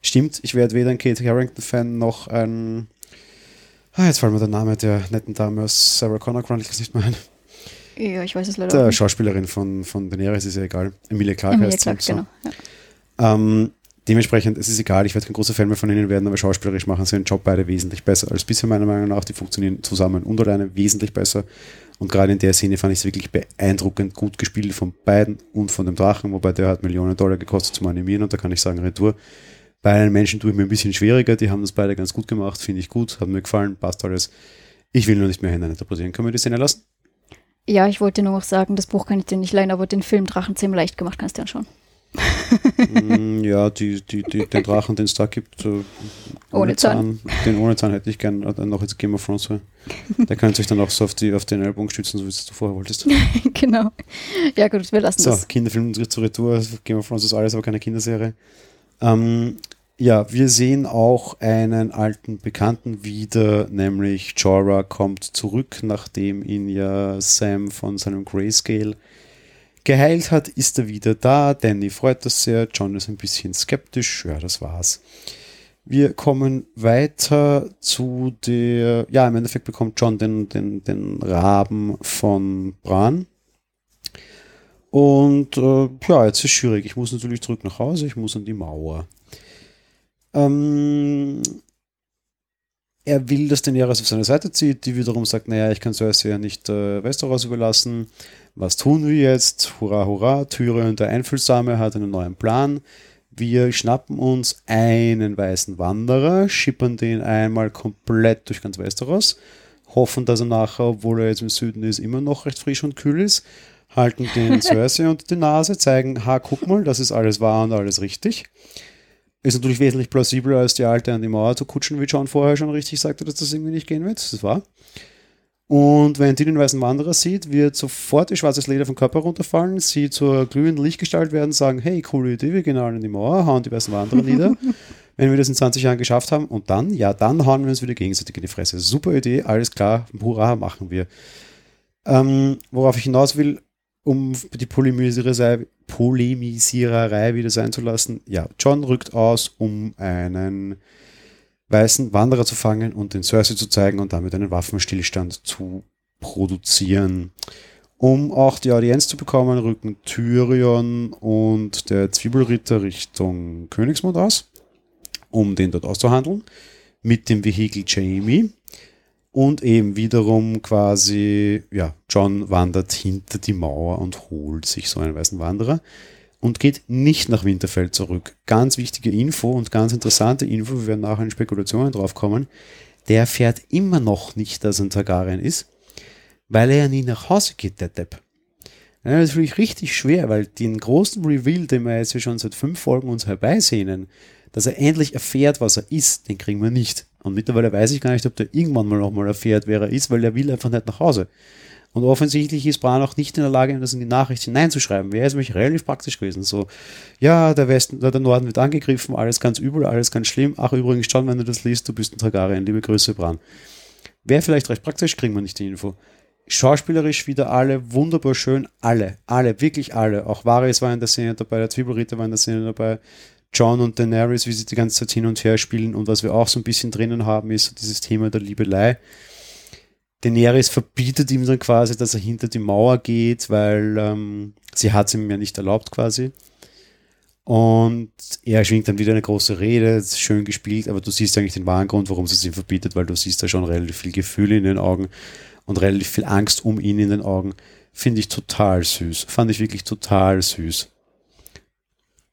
Stimmt, ich werde weder ein Kate Harrington-Fan noch ein. Ah, jetzt fällt mir der Name der netten Dame aus Sarah Connor Chronicles nicht mehr ein. Ja, ich weiß es leider Der nicht. Schauspielerin von, von Daenerys ist ja egal. Emilia Clarke Emilia heißt Clarke, so. genau. Ja. Ähm, dementsprechend, es ist egal, ich werde kein großer Fan mehr von ihnen werden, aber schauspielerisch machen sie ihren Job beide wesentlich besser als bisher, meiner Meinung nach. Die funktionieren zusammen und alleine wesentlich besser. Und gerade in der Szene fand ich es wirklich beeindruckend gut gespielt von beiden und von dem Drachen, wobei der hat Millionen Dollar gekostet zum Animieren und da kann ich sagen, Retour. Bei einem Menschen tue ich mir ein bisschen schwieriger, die haben das beide ganz gut gemacht, finde ich gut, hat mir gefallen, passt alles. Ich will nur nicht mehr hineininterpretieren. Können wir die Szene lassen? Ja, ich wollte nur noch sagen, das Buch kann ich dir nicht leihen, aber den Film Drachenzähmen leicht gemacht kannst du ja schon. mm, ja, die, die, die, den Drachen, den es da gibt, äh, ohne, Ohne Zahn. Den ohne Zahn hätte ich gern äh, noch jetzt Game of Thrones. Der könnte sich dann auch so auf, die, auf den Ellbogen stützen, so wie es du vorher wolltest. genau. Ja gut, wir lassen So, das. Kinderfilm zur Retour. Game of Thrones ist alles, aber keine Kinderserie. Ähm, ja, wir sehen auch einen alten Bekannten wieder, nämlich Jorah kommt zurück, nachdem ihn ja Sam von seinem Grayscale geheilt hat, ist er wieder da. Danny freut das sehr, John ist ein bisschen skeptisch. Ja, das war's. Wir kommen weiter zu der, ja, im Endeffekt bekommt John den, den, den Raben von Bran. Und äh, ja, jetzt ist schwierig. Ich muss natürlich zurück nach Hause, ich muss an die Mauer. Ähm, er will, dass Daenerys auf seine Seite zieht, die wiederum sagt, naja, ich kann Cersei ja nicht äh, Westeros überlassen. Was tun wir jetzt? Hurra, hurra, Tyrion, der Einfühlsame, hat einen neuen Plan. Wir schnappen uns einen weißen Wanderer, schippern den einmal komplett durch ganz Westeros, hoffen, dass er nachher, obwohl er jetzt im Süden ist, immer noch recht frisch und kühl ist, halten den Cersei unter die Nase, zeigen, ha, guck mal, das ist alles wahr und alles richtig. Ist natürlich wesentlich plausibler, als die Alte an die Mauer zu kutschen, wie John vorher schon richtig sagte, dass das irgendwie nicht gehen wird. Das war. Und wenn die den weißen Wanderer sieht, wird sofort ihr schwarzes Leder vom Körper runterfallen, sie zur glühenden Lichtgestalt werden, sagen, hey, coole Idee, wir gehen alle in die Mauer, hauen die weißen Wanderer nieder. wenn wir das in 20 Jahren geschafft haben und dann, ja, dann hauen wir uns wieder gegenseitig in die Fresse. Super Idee, alles klar, hurra, machen wir. Ähm, worauf ich hinaus will, um die Polemisiererei, Polemisiererei wieder sein zu lassen, ja, John rückt aus, um einen weißen Wanderer zu fangen und den Cersei zu zeigen und damit einen Waffenstillstand zu produzieren. Um auch die Audienz zu bekommen, rücken Tyrion und der Zwiebelritter Richtung Königsmund aus, um den dort auszuhandeln, mit dem Vehikel Jamie. Und eben wiederum quasi, ja, John wandert hinter die Mauer und holt sich so einen weißen Wanderer und geht nicht nach Winterfell zurück. Ganz wichtige Info und ganz interessante Info, wir werden nachher in Spekulationen drauf kommen. Der fährt immer noch nicht, dass er ein Targaryen ist, weil er ja nie nach Hause geht, der Depp. Das ist natürlich richtig schwer, weil den großen Reveal, den wir jetzt schon seit fünf Folgen uns herbeisehnen, dass er endlich erfährt, was er ist, den kriegen wir nicht. Und mittlerweile weiß ich gar nicht, ob der irgendwann mal nochmal erfährt, wer er ist, weil er will einfach nicht nach Hause. Und offensichtlich ist Bran auch nicht in der Lage, das in die Nachricht hineinzuschreiben. Wäre es nämlich relativ praktisch gewesen. So, ja, der Westen, der Norden wird angegriffen, alles ganz übel, alles ganz schlimm. Ach, übrigens, John, wenn du das liest, du bist ein Targaryen. Liebe Grüße, Bran. Wäre vielleicht recht praktisch, kriegen wir nicht die Info. Schauspielerisch wieder alle, wunderbar schön, alle, alle, wirklich alle. Auch Varys war in der Szene dabei, der Zwiebelritter war in der Szene dabei, John und Daenerys, wie sie die ganze Zeit hin und her spielen. Und was wir auch so ein bisschen drinnen haben, ist dieses Thema der Liebelei. Daenerys verbietet ihm dann quasi, dass er hinter die Mauer geht, weil ähm, sie hat es ihm ja nicht erlaubt quasi. Und er schwingt dann wieder eine große Rede, schön gespielt, aber du siehst eigentlich den wahren Grund, warum sie es ihm verbietet, weil du siehst da schon relativ viel Gefühl in den Augen und relativ viel Angst um ihn in den Augen. Finde ich total süß. Fand ich wirklich total süß.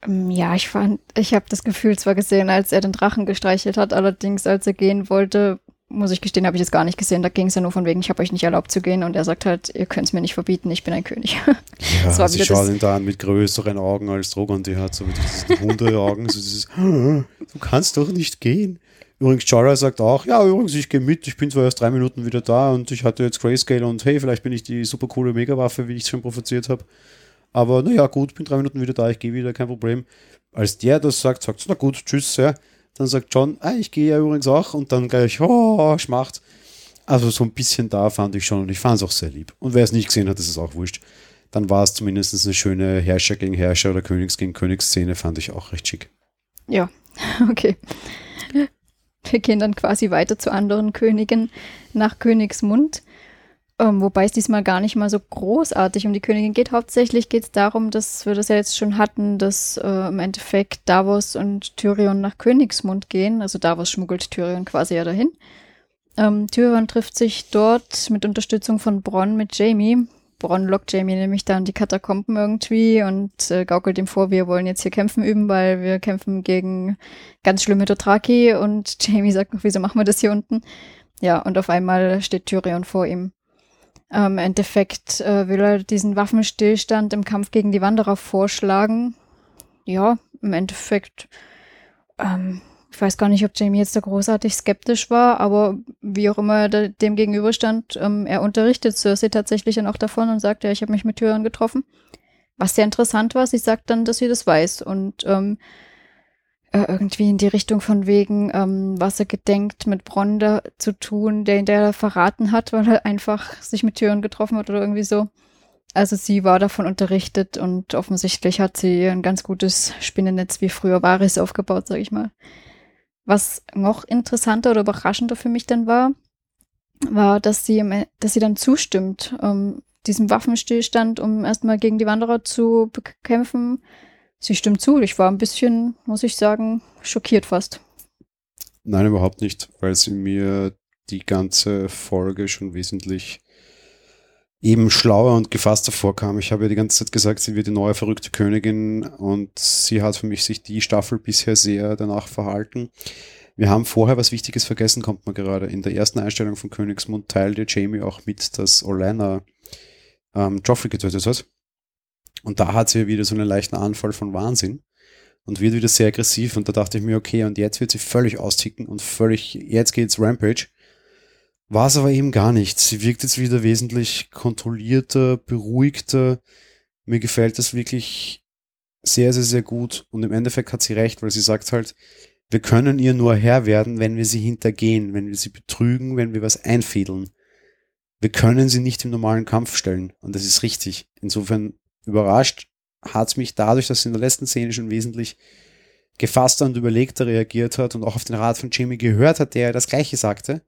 Ähm, Ja, ich fand, ich habe das Gefühl zwar gesehen, als er den Drachen gestreichelt hat, allerdings als er gehen wollte, muss ich gestehen, habe ich das gar nicht gesehen. Da ging es ja nur von wegen, ich habe euch nicht erlaubt zu gehen und er sagt halt, ihr könnt es mir nicht verbieten, ich bin ein König. Ja, Das war sie schaut ihn da an mit größeren Augen als Drogon, die hat so mit diesen Hundeaugen. So dieses, du kannst doch nicht gehen. Übrigens, Jorah sagt auch, ja, übrigens, ich gehe mit, ich bin zwar erst drei Minuten wieder da und ich hatte jetzt Grayscale und hey, vielleicht bin ich die super coole Megawaffe, wie ich es schon provoziert habe. Aber naja, gut, bin drei Minuten wieder da, ich gehe wieder, kein Problem. Als der das sagt, sagt na gut, tschüss, ja. Dann sagt John, ah, ich gehe ja übrigens auch und dann gleich, oh, schmacht. Also so ein bisschen da fand ich schon und ich fand es auch sehr lieb. Und wer es nicht gesehen hat, ist es auch wurscht. Dann war es zumindest eine schöne Herrscher gegen Herrscher oder Königs gegen Königsszene, fand ich auch recht schick. ja, okay. Wir gehen dann quasi weiter zu anderen Königen nach Königsmund. Ähm, wobei es diesmal gar nicht mal so großartig um die Königin geht. Hauptsächlich geht es darum, dass wir das ja jetzt schon hatten, dass äh, im Endeffekt Davos und Tyrion nach Königsmund gehen. Also Davos schmuggelt Tyrion quasi ja dahin. Ähm, Tyrion trifft sich dort mit Unterstützung von Bronn mit Jamie. Bronn lockt Jamie nämlich dann die Katakomben irgendwie und äh, gaukelt ihm vor, wir wollen jetzt hier kämpfen üben, weil wir kämpfen gegen ganz schlimme Dothraki und Jamie sagt noch, wieso machen wir das hier unten? Ja, und auf einmal steht Tyrion vor ihm. Ähm, Im Endeffekt äh, will er diesen Waffenstillstand im Kampf gegen die Wanderer vorschlagen. ja, im Endeffekt, ähm, ich weiß gar nicht, ob Jamie jetzt da großartig skeptisch war, aber wie auch immer er dem gegenüberstand, ähm, er unterrichtet Cersei tatsächlich dann auch davon und sagt, ja, ich habe mich mit Tyrion getroffen. Was sehr interessant war, sie sagt dann, dass sie das weiß und ähm, äh, irgendwie in die Richtung von wegen, ähm, was er gedenkt, mit Bronda zu tun, der ihn der verraten hat, weil er einfach sich mit Tyrion getroffen hat oder irgendwie so. Also sie war davon unterrichtet und offensichtlich hat sie ein ganz gutes Spinnennetz wie früher Varys aufgebaut, sag ich mal. Was noch interessanter oder überraschender für mich dann war, war, dass sie, dass sie dann zustimmt, ähm, diesem Waffenstillstand, um erstmal gegen die Wanderer zu bekämpfen. Sie stimmt zu. Ich war ein bisschen, muss ich sagen, schockiert fast. Nein, überhaupt nicht, weil sie mir die ganze Folge schon wesentlich eben schlauer und gefasster vorkam. Ich habe ja die ganze Zeit gesagt, sie wird die neue verrückte Königin und sie hat für mich sich die Staffel bisher sehr danach verhalten. Wir haben vorher was Wichtiges vergessen, kommt man gerade. In der ersten Einstellung von Königsmund teilte Jamie auch mit, dass Orlana ähm, Joffrey getötet hat. Und da hat sie wieder so einen leichten Anfall von Wahnsinn und wird wieder sehr aggressiv. Und da dachte ich mir, okay, und jetzt wird sie völlig austicken und völlig, jetzt geht's Rampage. War es aber eben gar nicht. Sie wirkt jetzt wieder wesentlich kontrollierter, beruhigter. Mir gefällt das wirklich sehr, sehr, sehr gut. Und im Endeffekt hat sie recht, weil sie sagt halt, wir können ihr nur Herr werden, wenn wir sie hintergehen, wenn wir sie betrügen, wenn wir was einfädeln. Wir können sie nicht im normalen Kampf stellen. Und das ist richtig. Insofern überrascht hat es mich dadurch, dass in der letzten Szene schon wesentlich gefasster und überlegter reagiert hat und auch auf den Rat von Jamie gehört hat, der das Gleiche sagte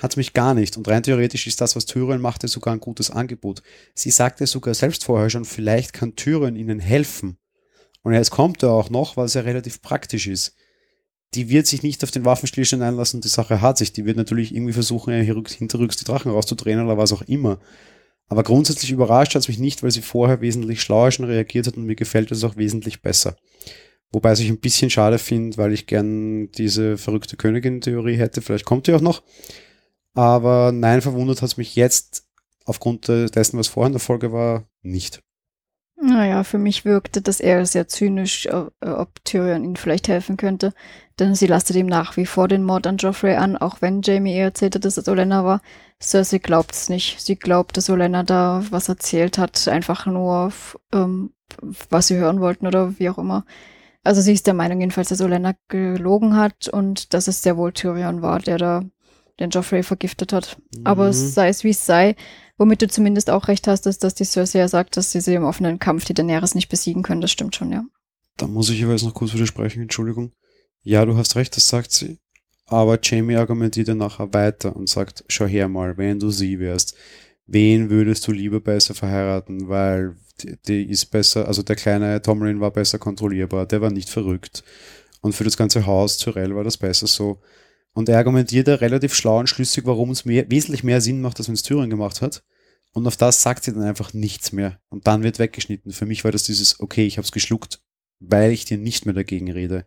hat es mich gar nicht. Und rein theoretisch ist das, was Tyrion machte, sogar ein gutes Angebot. Sie sagte sogar selbst vorher schon, vielleicht kann Tyrion ihnen helfen. Und jetzt kommt er auch noch, weil es ja relativ praktisch ist. Die wird sich nicht auf den Waffenstillstand einlassen, die Sache hat sich. Die wird natürlich irgendwie versuchen, hinterrücks die Drachen rauszudrehen oder was auch immer. Aber grundsätzlich überrascht hat es mich nicht, weil sie vorher wesentlich schlauer schon reagiert hat und mir gefällt es auch wesentlich besser. Wobei ich ein bisschen schade finde, weil ich gern diese verrückte Königin-Theorie hätte. Vielleicht kommt die auch noch. Aber nein, verwundert hat es mich jetzt aufgrund dessen, was vorher in der Folge war, nicht. Naja, für mich wirkte das eher sehr zynisch, äh, ob Tyrion ihnen vielleicht helfen könnte. Denn sie lastet ihm nach wie vor den Mord an Joffrey an, auch wenn Jamie ihr erzählte, dass es Olenna war. Cersei glaubt es nicht. Sie glaubt, dass Olenna da was erzählt hat, einfach nur, ähm, was sie hören wollten oder wie auch immer. Also sie ist der Meinung jedenfalls, dass Olenna gelogen hat und dass es sehr wohl Tyrion war, der da den Joffrey vergiftet hat. Mhm. Aber sei es wie es sei, womit du zumindest auch recht hast, ist, dass die Cersei ja sagt, dass sie sie im offenen Kampf die Daenerys nicht besiegen können. Das stimmt schon, ja. Da muss ich jeweils noch kurz widersprechen, Entschuldigung. Ja, du hast recht, das sagt sie. Aber Jamie argumentiert dann nachher weiter und sagt, schau her mal, wenn du sie wärst, wen würdest du lieber besser verheiraten, weil die, die ist besser, also der kleine Tomlin war besser kontrollierbar, der war nicht verrückt. Und für das ganze Haus Tyrell war das besser so. Und er argumentiert da relativ schlau und schlüssig, warum es mehr, wesentlich mehr Sinn macht, als wenn es Thüringen gemacht hat. Und auf das sagt sie dann einfach nichts mehr. Und dann wird weggeschnitten. Für mich war das dieses, okay, ich habe es geschluckt, weil ich dir nicht mehr dagegen rede.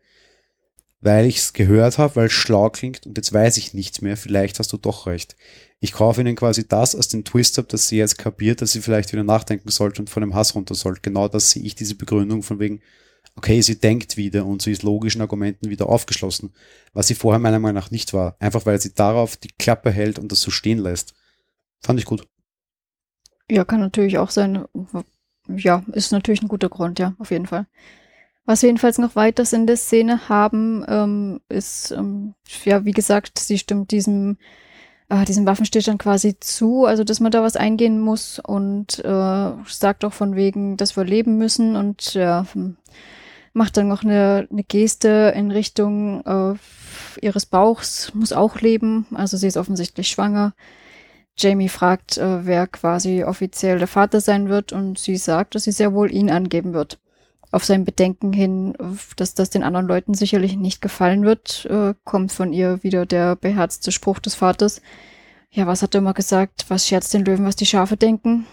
Weil ich es gehört habe, weil es schlau klingt und jetzt weiß ich nichts mehr. Vielleicht hast du doch recht. Ich kaufe ihnen quasi das als den Twist ab, dass sie jetzt kapiert, dass sie vielleicht wieder nachdenken sollte und von dem Hass runter sollte. Genau das sehe ich, diese Begründung von wegen, okay, sie denkt wieder und sie ist logischen Argumenten wieder aufgeschlossen, was sie vorher meiner Meinung nach nicht war. Einfach weil sie darauf die Klappe hält und das so stehen lässt. Fand ich gut. Ja, kann natürlich auch sein. Ja, ist natürlich ein guter Grund, ja, auf jeden Fall. Was wir jedenfalls noch weiters in der Szene haben, ähm, ist, ähm, ja, wie gesagt, sie stimmt diesem, äh, diesem Waffenstillstand quasi zu, also dass man da was eingehen muss und äh, sagt auch von wegen, dass wir leben müssen und ja, hm, macht dann noch eine, eine Geste in Richtung äh, ihres Bauchs, muss auch leben. Also sie ist offensichtlich schwanger. Jamie fragt, äh, wer quasi offiziell der Vater sein wird und sie sagt, dass sie sehr wohl ihn angeben wird. Auf sein Bedenken hin, dass das den anderen Leuten sicherlich nicht gefallen wird, äh, kommt von ihr wieder der beherzte Spruch des Vaters. Ja, was hat er immer gesagt? Was scherzt den Löwen, was die Schafe denken?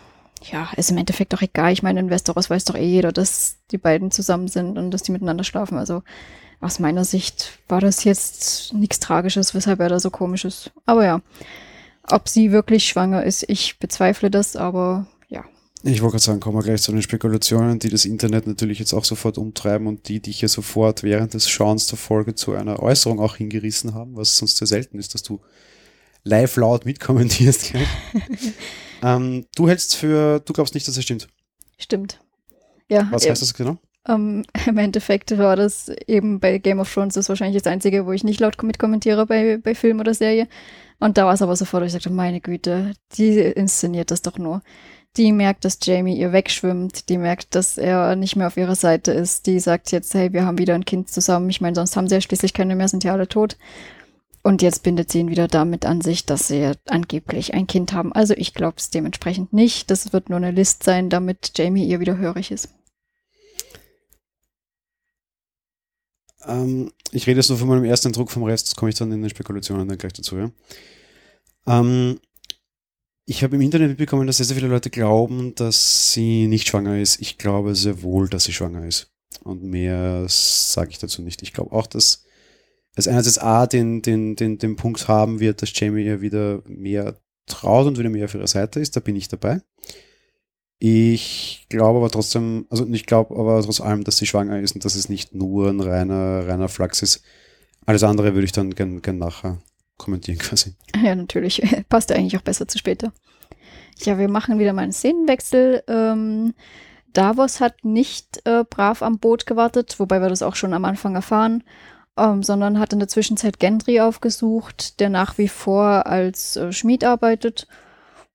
Ja, ist im Endeffekt doch egal. Ich meine, in Westeros weiß doch eh jeder, dass die beiden zusammen sind und dass die miteinander schlafen. Also aus meiner Sicht war das jetzt nichts Tragisches, weshalb er da so komisch ist. Aber ja, ob sie wirklich schwanger ist, ich bezweifle das, aber ja, Ich wollte gerade sagen, kommen wir gleich zu den Spekulationen, die das Internet natürlich jetzt auch sofort umtreiben und die dich ja sofort während des Schauens der Folge zu einer Äußerung auch hingerissen haben, was sonst sehr selten ist, dass du live laut mitkommentierst. ähm, du hältst für, du glaubst nicht, dass es stimmt. Stimmt. Ja. Was heißt das genau? Um, ähm, Im Endeffekt war das eben bei Game of Thrones das wahrscheinlich das Einzige, wo ich nicht laut mitkommentiere bei, bei Film oder Serie. Und da war es aber sofort, wo ich sagte, meine Güte, die inszeniert das doch nur. Die merkt, dass Jamie ihr wegschwimmt, die merkt, dass er nicht mehr auf ihrer Seite ist, die sagt jetzt, hey, wir haben wieder ein Kind zusammen. Ich meine, sonst haben sie ja schließlich keine mehr, sind ja alle tot. Und jetzt bindet sie ihn wieder damit an sich, dass sie angeblich ein Kind haben. Also ich glaube es dementsprechend nicht. Das wird nur eine List sein, damit Jamie ihr wieder hörig ist. Ähm, ich rede jetzt nur von meinem ersten Eindruck vom Rest, komme ich dann in den Spekulationen dann gleich dazu. Ja? Ähm, ich habe im Internet mitbekommen, dass sehr, sehr viele Leute glauben, dass sie nicht schwanger ist. Ich glaube sehr wohl, dass sie schwanger ist. Und mehr sage ich dazu nicht. Ich glaube auch, dass es einerseits A den, den, den, den Punkt haben wird, dass Jamie ihr wieder mehr traut und wieder mehr auf ihrer Seite ist. Da bin ich dabei. Ich glaube aber trotzdem, also ich glaube aber trotz allem, dass sie schwanger ist und dass es nicht nur ein reiner, reiner Flachs ist. Alles andere würde ich dann gern, gern nachher kommentieren quasi. Ja, natürlich. Passt ja eigentlich auch besser zu später. Ja, wir machen wieder mal einen Szenenwechsel. Ähm, Davos hat nicht äh, brav am Boot gewartet, wobei wir das auch schon am Anfang erfahren, ähm, sondern hat in der Zwischenzeit Gendry aufgesucht, der nach wie vor als äh, Schmied arbeitet.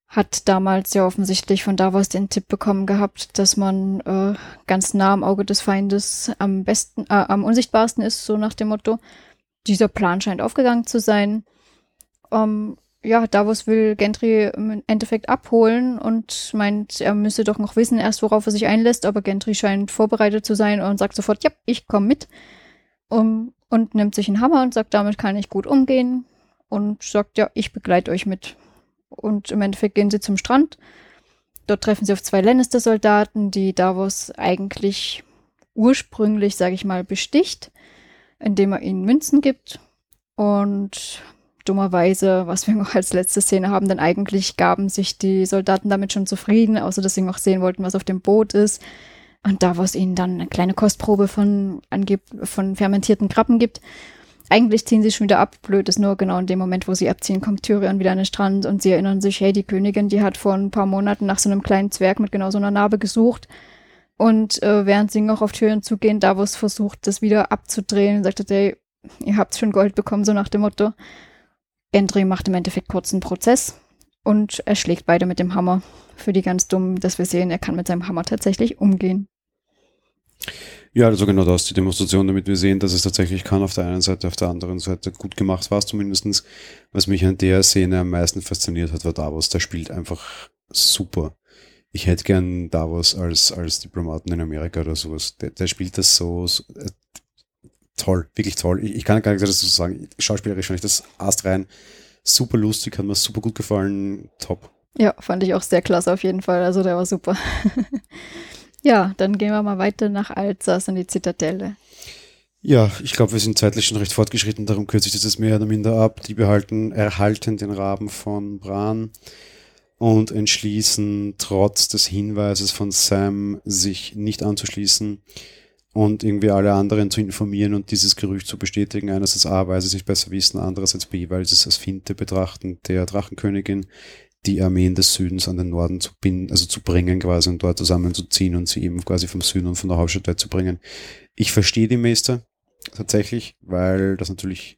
Hat damals ja offensichtlich von Davos den Tipp bekommen gehabt, dass man äh, ganz nah am Auge des Feindes am besten, äh, am unsichtbarsten ist, so nach dem Motto dieser Plan scheint aufgegangen zu sein. Ähm, ja, Davos will Gentry im Endeffekt abholen und meint, er müsse doch noch wissen, erst worauf er sich einlässt, aber Gentry scheint vorbereitet zu sein und sagt sofort, ja, ich komme mit. Um, und nimmt sich einen Hammer und sagt, damit kann ich gut umgehen und sagt, ja, ich begleite euch mit. Und im Endeffekt gehen sie zum Strand. Dort treffen sie auf zwei Lannister-Soldaten, die Davos eigentlich ursprünglich, sage ich mal, besticht indem er ihnen Münzen gibt. Und dummerweise, was wir noch als letzte Szene haben, denn eigentlich gaben sich die Soldaten damit schon zufrieden, außer dass sie noch sehen wollten, was auf dem Boot ist. Und da, wo es ihnen dann eine kleine Kostprobe von, angeb von fermentierten Krabben gibt. Eigentlich ziehen sie schon wieder ab. Blöd ist nur genau in dem Moment, wo sie abziehen, kommt Tyrion wieder an den Strand und sie erinnern sich, hey, die Königin, die hat vor ein paar Monaten nach so einem kleinen Zwerg mit genau so einer Narbe gesucht. Und äh, während sie noch auf Türen zugehen, Davos versucht, das wieder abzudrehen sagt, hey, ihr habt schon Gold bekommen, so nach dem Motto. Gendry macht im Endeffekt kurz einen Prozess und er schlägt beide mit dem Hammer. Für die ganz dummen, dass wir sehen, er kann mit seinem Hammer tatsächlich umgehen. Ja, also genau das, die Demonstration, damit wir sehen, dass es tatsächlich kann auf der einen Seite, auf der anderen Seite gut gemacht war es zumindestens. Was mich an der Szene am meisten fasziniert hat, war Davos. Der spielt einfach super ich hätte gern Davos als, als Diplomaten in Amerika oder sowas. Der, der spielt das so, so äh, toll, wirklich toll. Ich, ich, kann gar nicht sagen. Schauspielerisch fand ich das Ast rein. Super lustig, hat mir super gut gefallen. Top. Ja, fand ich auch sehr klasse auf jeden Fall. Also der war super. ja, dann gehen wir mal weiter nach Alsace in die Zitadelle. Ja, ich glaube, wir sind zeitlich schon recht fortgeschritten, darum kürze ich das jetzt mehr oder minder ab. Die behalten, erhalten den Raben von Bran und entschließen, trotz des Hinweises von Sam, sich nicht anzuschließen und irgendwie alle anderen zu informieren und dieses Gerücht zu bestätigen. Einerseits A, weil sie sich besser wissen, andererseits B, weil sie es als Finte betrachten der Drachenkönigin, die Armeen des Südens an den Norden zu binden, also zu bringen quasi und dort zusammenzuziehen und sie eben quasi vom Süden und von der Hauptstadt zu bringen. Ich verstehe die Meister tatsächlich, weil das natürlich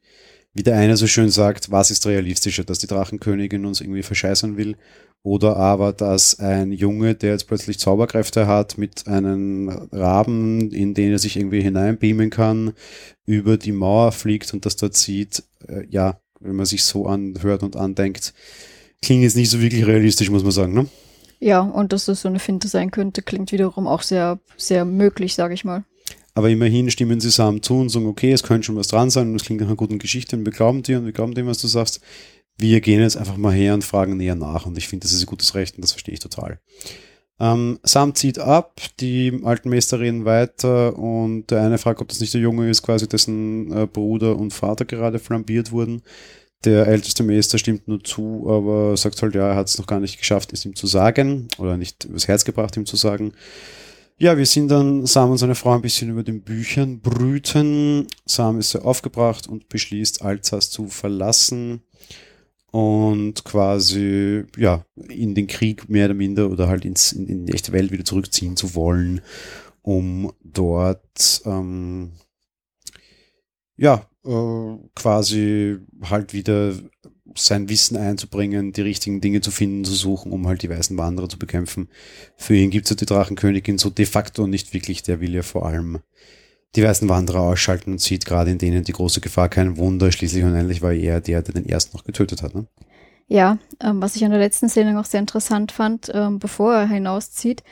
wie der eine so schön sagt, was ist realistischer, dass die Drachenkönigin uns irgendwie verscheißern will oder aber, dass ein Junge, der jetzt plötzlich Zauberkräfte hat, mit einem Raben, in den er sich irgendwie hineinbeamen kann, über die Mauer fliegt und das dort sieht, äh, ja, wenn man sich so anhört und andenkt, klingt jetzt nicht so wirklich realistisch, muss man sagen, ne? Ja, und dass das so eine Finte sein könnte, klingt wiederum auch sehr, sehr möglich, sage ich mal. Aber immerhin stimmen sie zusammen zu und sagen, okay, es könnte schon was dran sein und es klingt nach einer guten Geschichte und wir glauben dir und wir glauben dem, was du sagst. Wir gehen jetzt einfach mal her und fragen näher nach und ich finde, das ist ein gutes Recht und das verstehe ich total. Ähm, Sam zieht ab, die alten Meister reden weiter und der eine fragt, ob das nicht der Junge ist, quasi dessen äh, Bruder und Vater gerade flambiert wurden. Der älteste Meister stimmt nur zu, aber sagt halt, ja, er hat es noch gar nicht geschafft, es ihm zu sagen oder nicht übers Herz gebracht, ihm zu sagen. Ja, wir sind dann, Sam und seine Frau, ein bisschen über den Büchern brüten. Sam ist sehr aufgebracht und beschließt, Alzas zu verlassen und quasi, ja, in den Krieg mehr oder minder oder halt ins, in, in die echte Welt wieder zurückziehen zu wollen, um dort, ähm, ja, äh, quasi halt wieder sein Wissen einzubringen, die richtigen Dinge zu finden, zu suchen, um halt die weißen Wanderer zu bekämpfen. Für ihn gibt es ja die Drachenkönigin so de facto nicht wirklich, der will ja vor allem die weißen Wanderer ausschalten und sieht gerade in denen die große Gefahr kein Wunder. Schließlich und endlich war er der, der den ersten noch getötet hat. Ne? Ja, ähm, was ich an der letzten Szene noch sehr interessant fand, ähm, bevor er hinauszieht,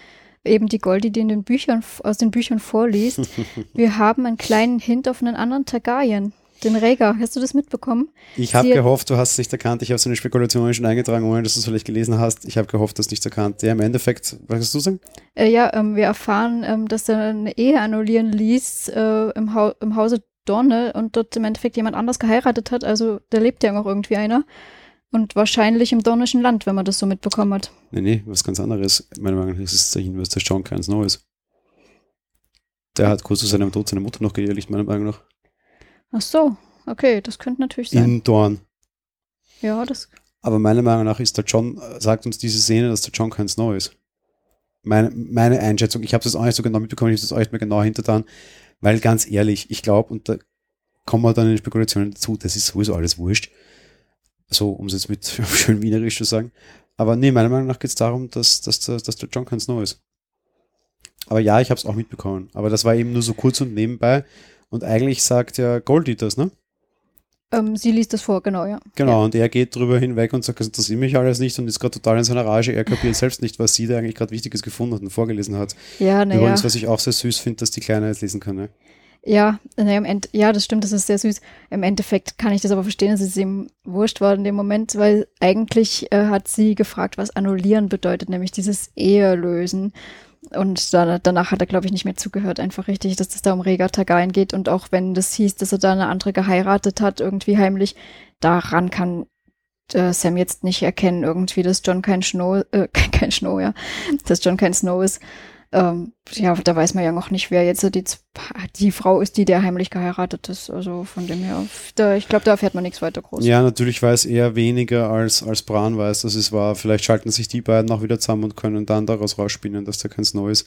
eben die Goldie, die in den Büchern, aus den Büchern vorliest. Wir haben einen kleinen Hint auf einen anderen Targaryen den Rhaegar. Hast du das mitbekommen? Ich habe gehofft, du hast es nicht erkannt. Ich habe so eine Spekulation schon eingetragen, ohne dass du es vielleicht gelesen hast. Ich habe gehofft, du hast es nicht erkannt. Ja, im Endeffekt, was willst du sagen? Äh, ja, ähm, wir erfahren, ähm, dass er eine Ehe annullieren ließ äh, im, ha im Hause Donne und dort im Endeffekt jemand anders geheiratet hat. Also da lebt ja noch irgendwie einer. Und wahrscheinlich im Dornischen Land, wenn man das so mitbekommen hat. Nee, nee, was ganz anderes. Meiner Meinung nach ist es der Hinweis, dass John keins Neues. Der hat kurz zu seinem Tod seine Mutter noch geehrlicht, meiner Meinung nach. Ach so, okay, das könnte natürlich sein. In Dorn. Ja, das. Aber meiner Meinung nach ist der John, sagt uns diese Szene, dass der John kein Snow ist. Meine, meine Einschätzung, ich habe das auch nicht so genau mitbekommen, ich habe das auch nicht mehr genau hintertan, weil ganz ehrlich, ich glaube, und da kommen wir dann in Spekulationen dazu, das ist sowieso alles wurscht. So, um es jetzt mit schön wienerisch zu sagen. Aber nee, meiner Meinung nach geht es darum, dass, dass, dass, dass der John kein Snow ist. Aber ja, ich habe es auch mitbekommen. Aber das war eben nur so kurz und nebenbei. Und eigentlich sagt ja Goldie das, ne? Ähm, sie liest das vor, genau, ja. Genau, ja. und er geht drüber hinweg und sagt, das interessiert mich alles nicht und ist gerade total in seiner Rage. Er kapiert selbst nicht, was sie da eigentlich gerade Wichtiges gefunden hat und vorgelesen hat. Ja, naja. Übrigens, was ich auch sehr süß finde, dass die Kleine jetzt lesen kann, ne? Ja, naja, im End ja, das stimmt, das ist sehr süß. Im Endeffekt kann ich das aber verstehen, dass es ihm wurscht war in dem Moment, weil eigentlich äh, hat sie gefragt, was annullieren bedeutet, nämlich dieses Ehelösen. Und da, danach hat er, glaube ich, nicht mehr zugehört. Einfach richtig, dass es da um Rega Targaryen geht. Und auch wenn das hieß, dass er da eine andere geheiratet hat, irgendwie heimlich, daran kann äh, Sam jetzt nicht erkennen, irgendwie, dass John kein Snow, äh, kein Snow, ja, dass John kein Snow ist. Ähm, ja, da weiß man ja noch nicht, wer jetzt die, die Frau ist, die der heimlich geheiratet ist. Also von dem her, da, ich glaube, da erfährt man nichts weiter groß. Ja, natürlich weiß er weniger als, als Bran weiß, dass es war. Vielleicht schalten sich die beiden auch wieder zusammen und können dann daraus rausspinnen, dass da keins Neues.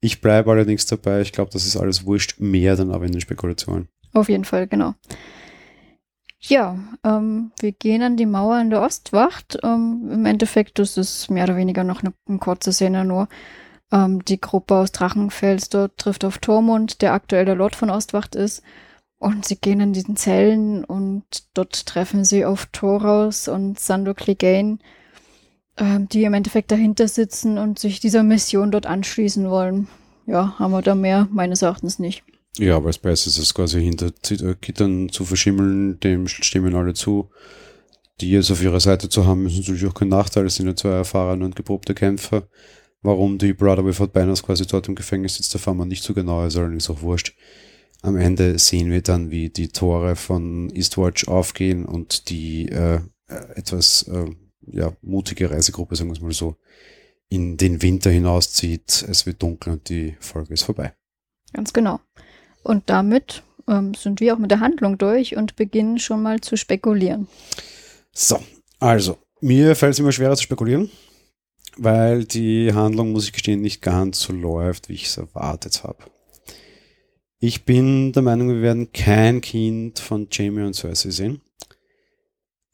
Ich bleibe allerdings dabei. Ich glaube, das ist alles wurscht. Mehr dann aber in den Spekulationen. Auf jeden Fall, genau. Ja, ähm, wir gehen an die Mauer in der Ostwacht. Ähm, Im Endeffekt ist es mehr oder weniger noch eine, eine kurze Szene nur. Ähm, die Gruppe aus Drachenfels dort trifft auf Tormund, der aktuell der Lord von Ostwacht ist. Und sie gehen in diesen Zellen und dort treffen sie auf Thoros und Sandor Clegane, ähm, die im Endeffekt dahinter sitzen und sich dieser Mission dort anschließen wollen. Ja, haben wir da mehr? Meines Erachtens nicht. Ja, aber es besser ist es quasi hinter Gittern zu verschimmeln, dem stimmen alle zu. Die jetzt auf ihrer Seite zu haben, ist natürlich auch kein Nachteil. Es sind ja zwei erfahrene und geprobte Kämpfer. Warum die Brother Without Banners quasi dort im Gefängnis sitzt, erfahren wir nicht so genau, ist allerdings auch wurscht. Am Ende sehen wir dann, wie die Tore von Eastwatch aufgehen und die äh, etwas äh, ja, mutige Reisegruppe, sagen wir es mal so, in den Winter hinauszieht. Es wird dunkel und die Folge ist vorbei. Ganz genau. Und damit ähm, sind wir auch mit der Handlung durch und beginnen schon mal zu spekulieren. So, also, mir fällt es immer schwerer zu spekulieren weil die Handlung, muss ich gestehen, nicht ganz so läuft, wie ich es erwartet habe. Ich bin der Meinung, wir werden kein Kind von Jamie und Cersei sehen,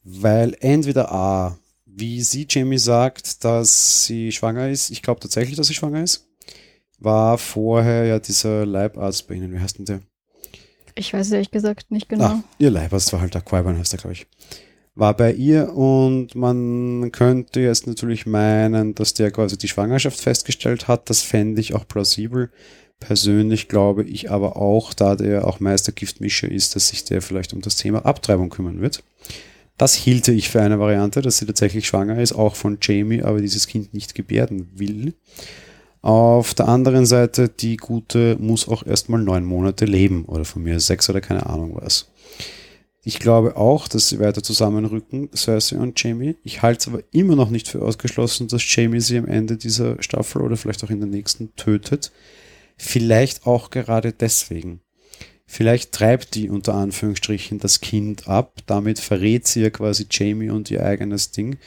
weil entweder A, wie sie Jamie sagt, dass sie schwanger ist, ich glaube tatsächlich, dass sie schwanger ist, war vorher ja dieser Leibarzt bei ihnen, wie heißt denn der? Ich weiß ehrlich gesagt nicht genau. Ah, ihr Leibarzt war halt der Quaiban, heißt der, glaube ich war bei ihr und man könnte jetzt natürlich meinen, dass der quasi die Schwangerschaft festgestellt hat. Das fände ich auch plausibel. Persönlich glaube ich aber auch, da der auch Meistergiftmischer ist, dass sich der vielleicht um das Thema Abtreibung kümmern wird. Das hielte ich für eine Variante, dass sie tatsächlich schwanger ist, auch von Jamie, aber dieses Kind nicht gebärden will. Auf der anderen Seite, die Gute muss auch erstmal neun Monate leben oder von mir sechs oder keine Ahnung was. Ich glaube auch, dass sie weiter zusammenrücken, Cersei und Jamie. Ich halte es aber immer noch nicht für ausgeschlossen, dass Jamie sie am Ende dieser Staffel oder vielleicht auch in der nächsten tötet. Vielleicht auch gerade deswegen. Vielleicht treibt die unter Anführungsstrichen das Kind ab. Damit verrät sie ja quasi Jamie und ihr eigenes Ding.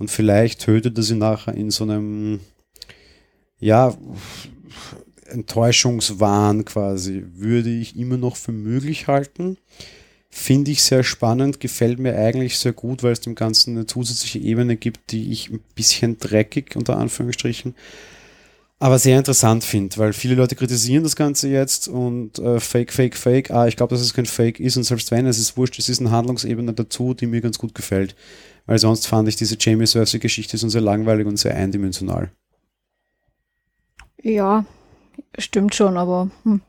Und vielleicht tötet er sie nachher in so einem, ja, Enttäuschungswahn quasi. Würde ich immer noch für möglich halten. Finde ich sehr spannend, gefällt mir eigentlich sehr gut, weil es dem Ganzen eine zusätzliche Ebene gibt, die ich ein bisschen dreckig unter Anführungsstrichen, aber sehr interessant finde, weil viele Leute kritisieren das Ganze jetzt und äh, Fake, Fake, Fake. Ah, ich glaube, dass es kein Fake ist und selbst wenn, es ist wurscht, es ist eine Handlungsebene dazu, die mir ganz gut gefällt. Weil sonst fand ich diese Jamie Cersei-Geschichte so sehr langweilig und sehr eindimensional. Ja, stimmt schon, aber hm.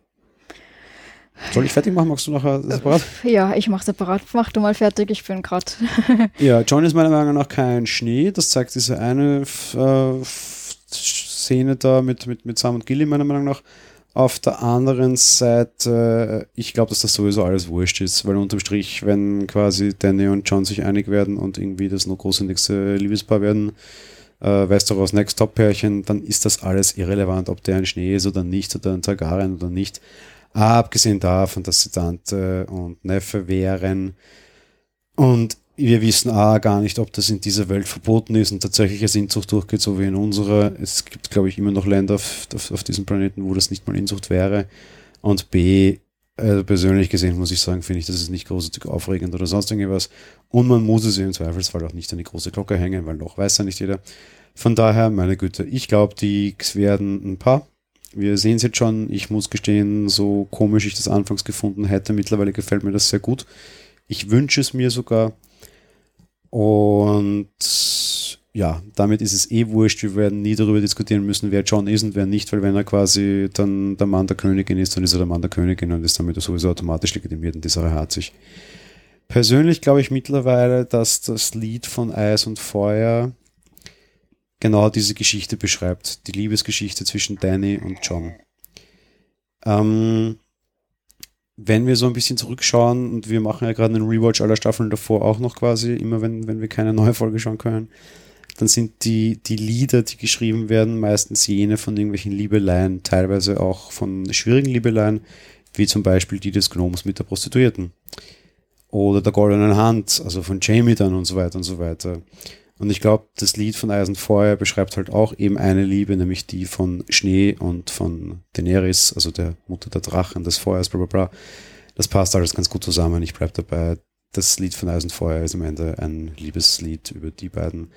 Soll ich fertig machen? Magst du nachher separat? Ja, ich mache separat. Mach du mal fertig, ich bin gerade. ja, John ist meiner Meinung nach kein Schnee. Das zeigt diese eine äh, Szene da mit, mit, mit Sam und Gilly, meiner Meinung nach. Auf der anderen Seite, ich glaube, dass das sowieso alles wurscht ist, weil unterm Strich, wenn quasi Danny und John sich einig werden und irgendwie das noch große nächste Liebespaar werden, äh, Westeros Next Top Pärchen, dann ist das alles irrelevant, ob der ein Schnee ist oder nicht oder ein Targaryen oder nicht. Abgesehen davon, dass sie Tante und Neffe wären. Und wir wissen A, gar nicht, ob das in dieser Welt verboten ist und tatsächlich eine Inzucht durchgeht, so wie in unserer. Es gibt, glaube ich, immer noch Länder auf, auf, auf diesem Planeten, wo das nicht mal Inzucht wäre. Und B, äh, persönlich gesehen muss ich sagen, finde ich, das ist nicht großartig aufregend oder sonst irgendwas. Und man muss es im Zweifelsfall auch nicht an die große Glocke hängen, weil noch weiß ja nicht jeder. Von daher, meine Güte, ich glaube, die werden ein paar wir sehen es jetzt schon, ich muss gestehen, so komisch ich das anfangs gefunden hätte, mittlerweile gefällt mir das sehr gut. Ich wünsche es mir sogar. Und ja, damit ist es eh wurscht. Wir werden nie darüber diskutieren müssen, wer John ist und wer nicht, weil wenn er quasi dann der Mann der Königin ist, dann ist er der Mann der Königin und ist damit sowieso automatisch legitimiert und die Sache hat sich. Persönlich glaube ich mittlerweile, dass das Lied von Eis und Feuer genau diese Geschichte beschreibt. Die Liebesgeschichte zwischen Danny und John. Ähm, wenn wir so ein bisschen zurückschauen und wir machen ja gerade einen Rewatch aller Staffeln davor auch noch quasi, immer wenn, wenn wir keine neue Folge schauen können, dann sind die, die Lieder, die geschrieben werden, meistens jene von irgendwelchen Liebeleien, teilweise auch von schwierigen Liebeleien, wie zum Beispiel die des Gnoms mit der Prostituierten. Oder der goldenen Hand, also von Jamie dann und so weiter und so weiter. Und ich glaube, das Lied von Eisen Feuer beschreibt halt auch eben eine Liebe, nämlich die von Schnee und von Daenerys, also der Mutter der Drachen, des Feuers, bla bla bla. Das passt alles ganz gut zusammen. Ich bleib dabei. Das Lied von Eisen Feuer ist am Ende ein Liebeslied über die beiden.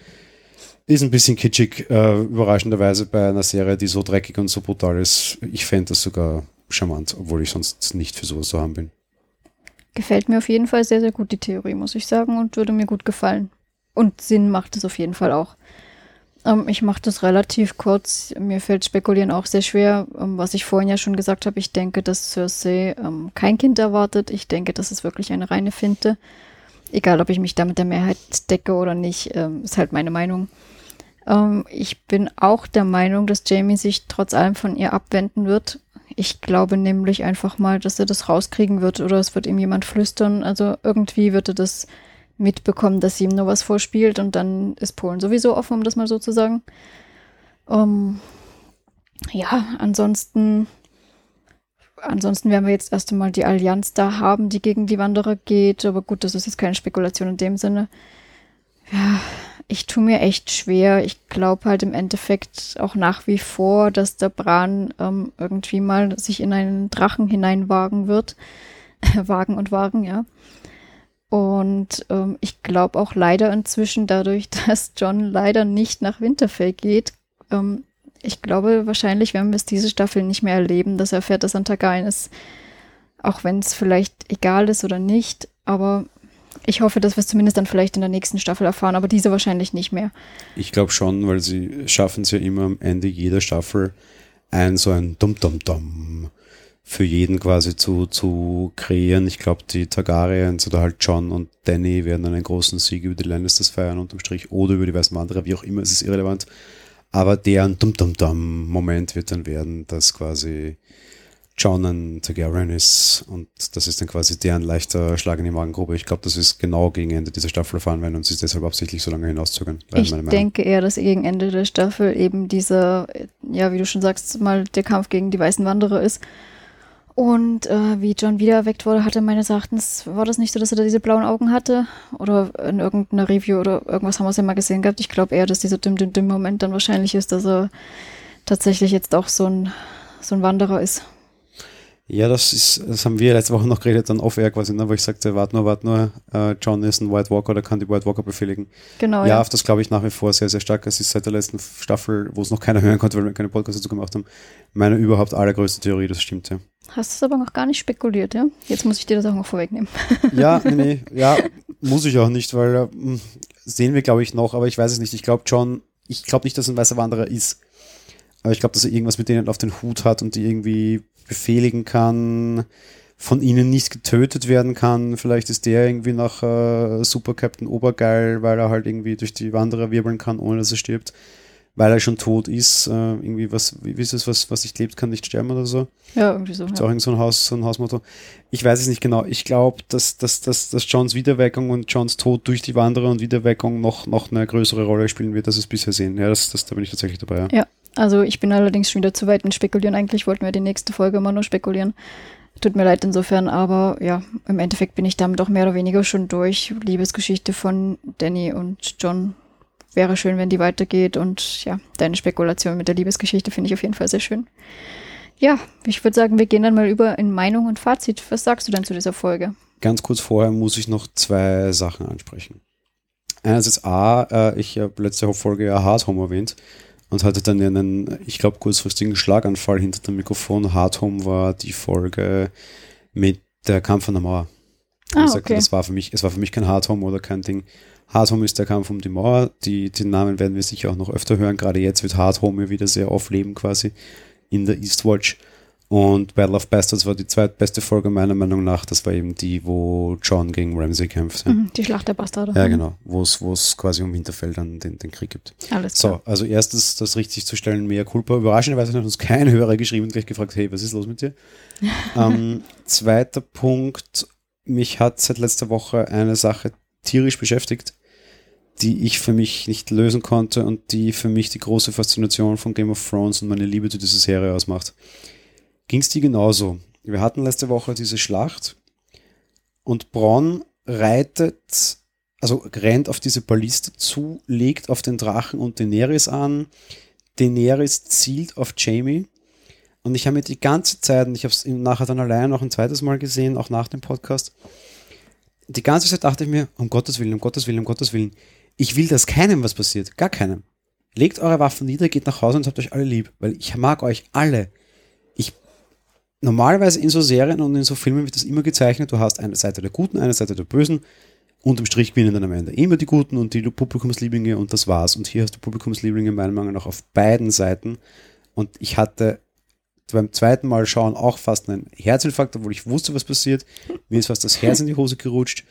Ist ein bisschen kitschig, äh, überraschenderweise bei einer Serie, die so dreckig und so brutal ist. Ich fände das sogar charmant, obwohl ich sonst nicht für sowas zu haben bin. Gefällt mir auf jeden Fall sehr, sehr gut, die Theorie, muss ich sagen, und würde mir gut gefallen. Und Sinn macht es auf jeden Fall auch. Ähm, ich mache das relativ kurz. Mir fällt Spekulieren auch sehr schwer. Ähm, was ich vorhin ja schon gesagt habe, ich denke, dass Cersei ähm, kein Kind erwartet. Ich denke, das ist wirklich eine reine Finte. Egal, ob ich mich da mit der Mehrheit decke oder nicht, ähm, ist halt meine Meinung. Ähm, ich bin auch der Meinung, dass Jamie sich trotz allem von ihr abwenden wird. Ich glaube nämlich einfach mal, dass er das rauskriegen wird oder es wird ihm jemand flüstern. Also irgendwie wird er das mitbekommen, dass sie ihm nur was vorspielt und dann ist Polen sowieso offen, um das mal so zu sagen. Um, ja, ansonsten, ansonsten werden wir jetzt erst einmal die Allianz da haben, die gegen die Wanderer geht, aber gut, das ist jetzt keine Spekulation in dem Sinne. Ja, ich tue mir echt schwer. Ich glaube halt im Endeffekt auch nach wie vor, dass der Bran ähm, irgendwie mal sich in einen Drachen hineinwagen wird. wagen und wagen, ja. Und ähm, ich glaube auch leider inzwischen dadurch, dass John leider nicht nach Winterfell geht. Ähm, ich glaube, wahrscheinlich werden wir es diese Staffel nicht mehr erleben, dass er erfährt, dass Antagain ist. Auch wenn es vielleicht egal ist oder nicht. Aber ich hoffe, dass wir es zumindest dann vielleicht in der nächsten Staffel erfahren, aber diese wahrscheinlich nicht mehr. Ich glaube schon, weil sie schaffen es ja immer am Ende jeder Staffel ein so ein Dum-Dum-Dum für jeden quasi zu, zu kreieren. Ich glaube, die Targaryens oder halt John und Danny werden einen großen Sieg über die Lannisters feiern unterm Strich oder über die Weißen Wanderer, wie auch immer, es ist irrelevant. Aber deren Dum-Dum-Dum-Moment wird dann werden, dass quasi John ein Targaryen ist und das ist dann quasi deren leichter Schlag in die Magengrube. Ich glaube, das ist genau gegen Ende dieser Staffel erfahren werden und sie deshalb absichtlich so lange hinauszögern. Ich denke eher, dass gegen Ende der Staffel eben dieser, ja, wie du schon sagst, mal der Kampf gegen die weißen Wanderer ist. Und äh, wie John wieder erweckt wurde, hatte meines Erachtens, war das nicht so, dass er da diese blauen Augen hatte? Oder in irgendeiner Review oder irgendwas haben wir es ja mal gesehen gehabt. Ich glaube eher, dass dieser Dim-Dim-Dim-Moment dann wahrscheinlich ist, dass er tatsächlich jetzt auch so ein, so ein Wanderer ist. Ja, das ist, das haben wir letzte Woche noch geredet, dann off-air quasi, ne, wo ich sagte, warte nur, warte nur, äh, John ist ein White Walker, der kann die White Walker befehligen. Genau. Ja, ja. auf das glaube ich nach wie vor sehr, sehr stark. Es ist seit der letzten Staffel, wo es noch keiner hören konnte, weil wir keine Podcasts dazu gemacht haben, meine überhaupt allergrößte Theorie, das stimmt, ja. Hast du es aber noch gar nicht spekuliert, ja? Jetzt muss ich dir das auch noch vorwegnehmen. Ja, nee, nee, ja, muss ich auch nicht, weil äh, sehen wir, glaube ich, noch, aber ich weiß es nicht. Ich glaube, John, ich glaube nicht, dass ein weißer Wanderer ist. Aber ich glaube, dass er irgendwas mit denen auf den Hut hat und die irgendwie befehligen kann, von ihnen nicht getötet werden kann. Vielleicht ist der irgendwie nach äh, Super Captain Obergeil, weil er halt irgendwie durch die Wanderer wirbeln kann, ohne dass er stirbt. Weil er schon tot ist. Äh, irgendwie was, wie ist es, was, was nicht lebt, kann nicht sterben oder so. Ja, irgendwie so. Ist ja. auch so ein, Haus, so ein Hausmotto. Ich weiß es nicht genau. Ich glaube, dass, dass, dass, dass Johns Wiederweckung und Johns Tod durch die Wanderer und Wiederweckung noch, noch eine größere Rolle spielen wird, als es bisher sehen. Ja, das, das, da bin ich tatsächlich dabei. Ja. ja. Also ich bin allerdings schon wieder zu weit mit Spekulieren. Eigentlich wollten wir die nächste Folge immer nur spekulieren. Tut mir leid insofern, aber ja, im Endeffekt bin ich damit auch mehr oder weniger schon durch. Liebesgeschichte von Danny und John wäre schön, wenn die weitergeht. Und ja, deine Spekulation mit der Liebesgeschichte finde ich auf jeden Fall sehr schön. Ja, ich würde sagen, wir gehen dann mal über in Meinung und Fazit. Was sagst du denn zu dieser Folge? Ganz kurz vorher muss ich noch zwei Sachen ansprechen. Einerseits A, äh, ich habe letzte Folge ja Hard Home erwähnt und hatte dann einen, ich glaube, kurzfristigen Schlaganfall hinter dem Mikrofon. Hard Home war die Folge mit der Kampf an der Mauer. Ah, okay. das war für mich, es war für mich kein Hard Home oder kein Ding. Hard Home ist der Kampf um die Mauer. Die, den Namen werden wir sicher auch noch öfter hören. Gerade jetzt wird Hard Home wieder sehr aufleben quasi in der Eastwatch. Und Battle of Bastards war die zweitbeste Folge meiner Meinung nach. Das war eben die, wo John gegen Ramsey kämpft. Ja. Mhm, die Schlacht der Bastarde. Ja, genau. Wo es quasi um Winterfell dann den, den Krieg gibt. Alles klar. So, also erstens das richtig zu stellen, mehr Culpa. Überraschenderweise hat uns kein Hörer geschrieben und gleich gefragt, hey, was ist los mit dir? ähm, zweiter Punkt, mich hat seit letzter Woche eine Sache tierisch beschäftigt, die ich für mich nicht lösen konnte und die für mich die große Faszination von Game of Thrones und meine Liebe zu dieser Serie ausmacht ging es dir genauso. Wir hatten letzte Woche diese Schlacht und Bronn reitet, also rennt auf diese Balliste zu, legt auf den Drachen und Daenerys an. Daenerys zielt auf Jamie. Und ich habe mir die ganze Zeit, und ich habe es nachher dann allein noch ein zweites Mal gesehen, auch nach dem Podcast, die ganze Zeit dachte ich mir, um Gottes Willen, um Gottes Willen, um Gottes Willen, ich will, dass keinem was passiert. Gar keinem. Legt eure Waffen nieder, geht nach Hause und habt euch alle lieb, weil ich mag euch alle normalerweise in so Serien und in so Filmen wird das immer gezeichnet, du hast eine Seite der Guten, eine Seite der Bösen. Unterm Strich gewinnen dann am Ende immer die Guten und die Publikumslieblinge und das war's. Und hier hast du Publikumslieblinge meiner Meinung nach auf beiden Seiten. Und ich hatte beim zweiten Mal schauen auch fast einen Herzinfarkt, obwohl ich wusste, was passiert. Mir ist fast das Herz in die Hose gerutscht.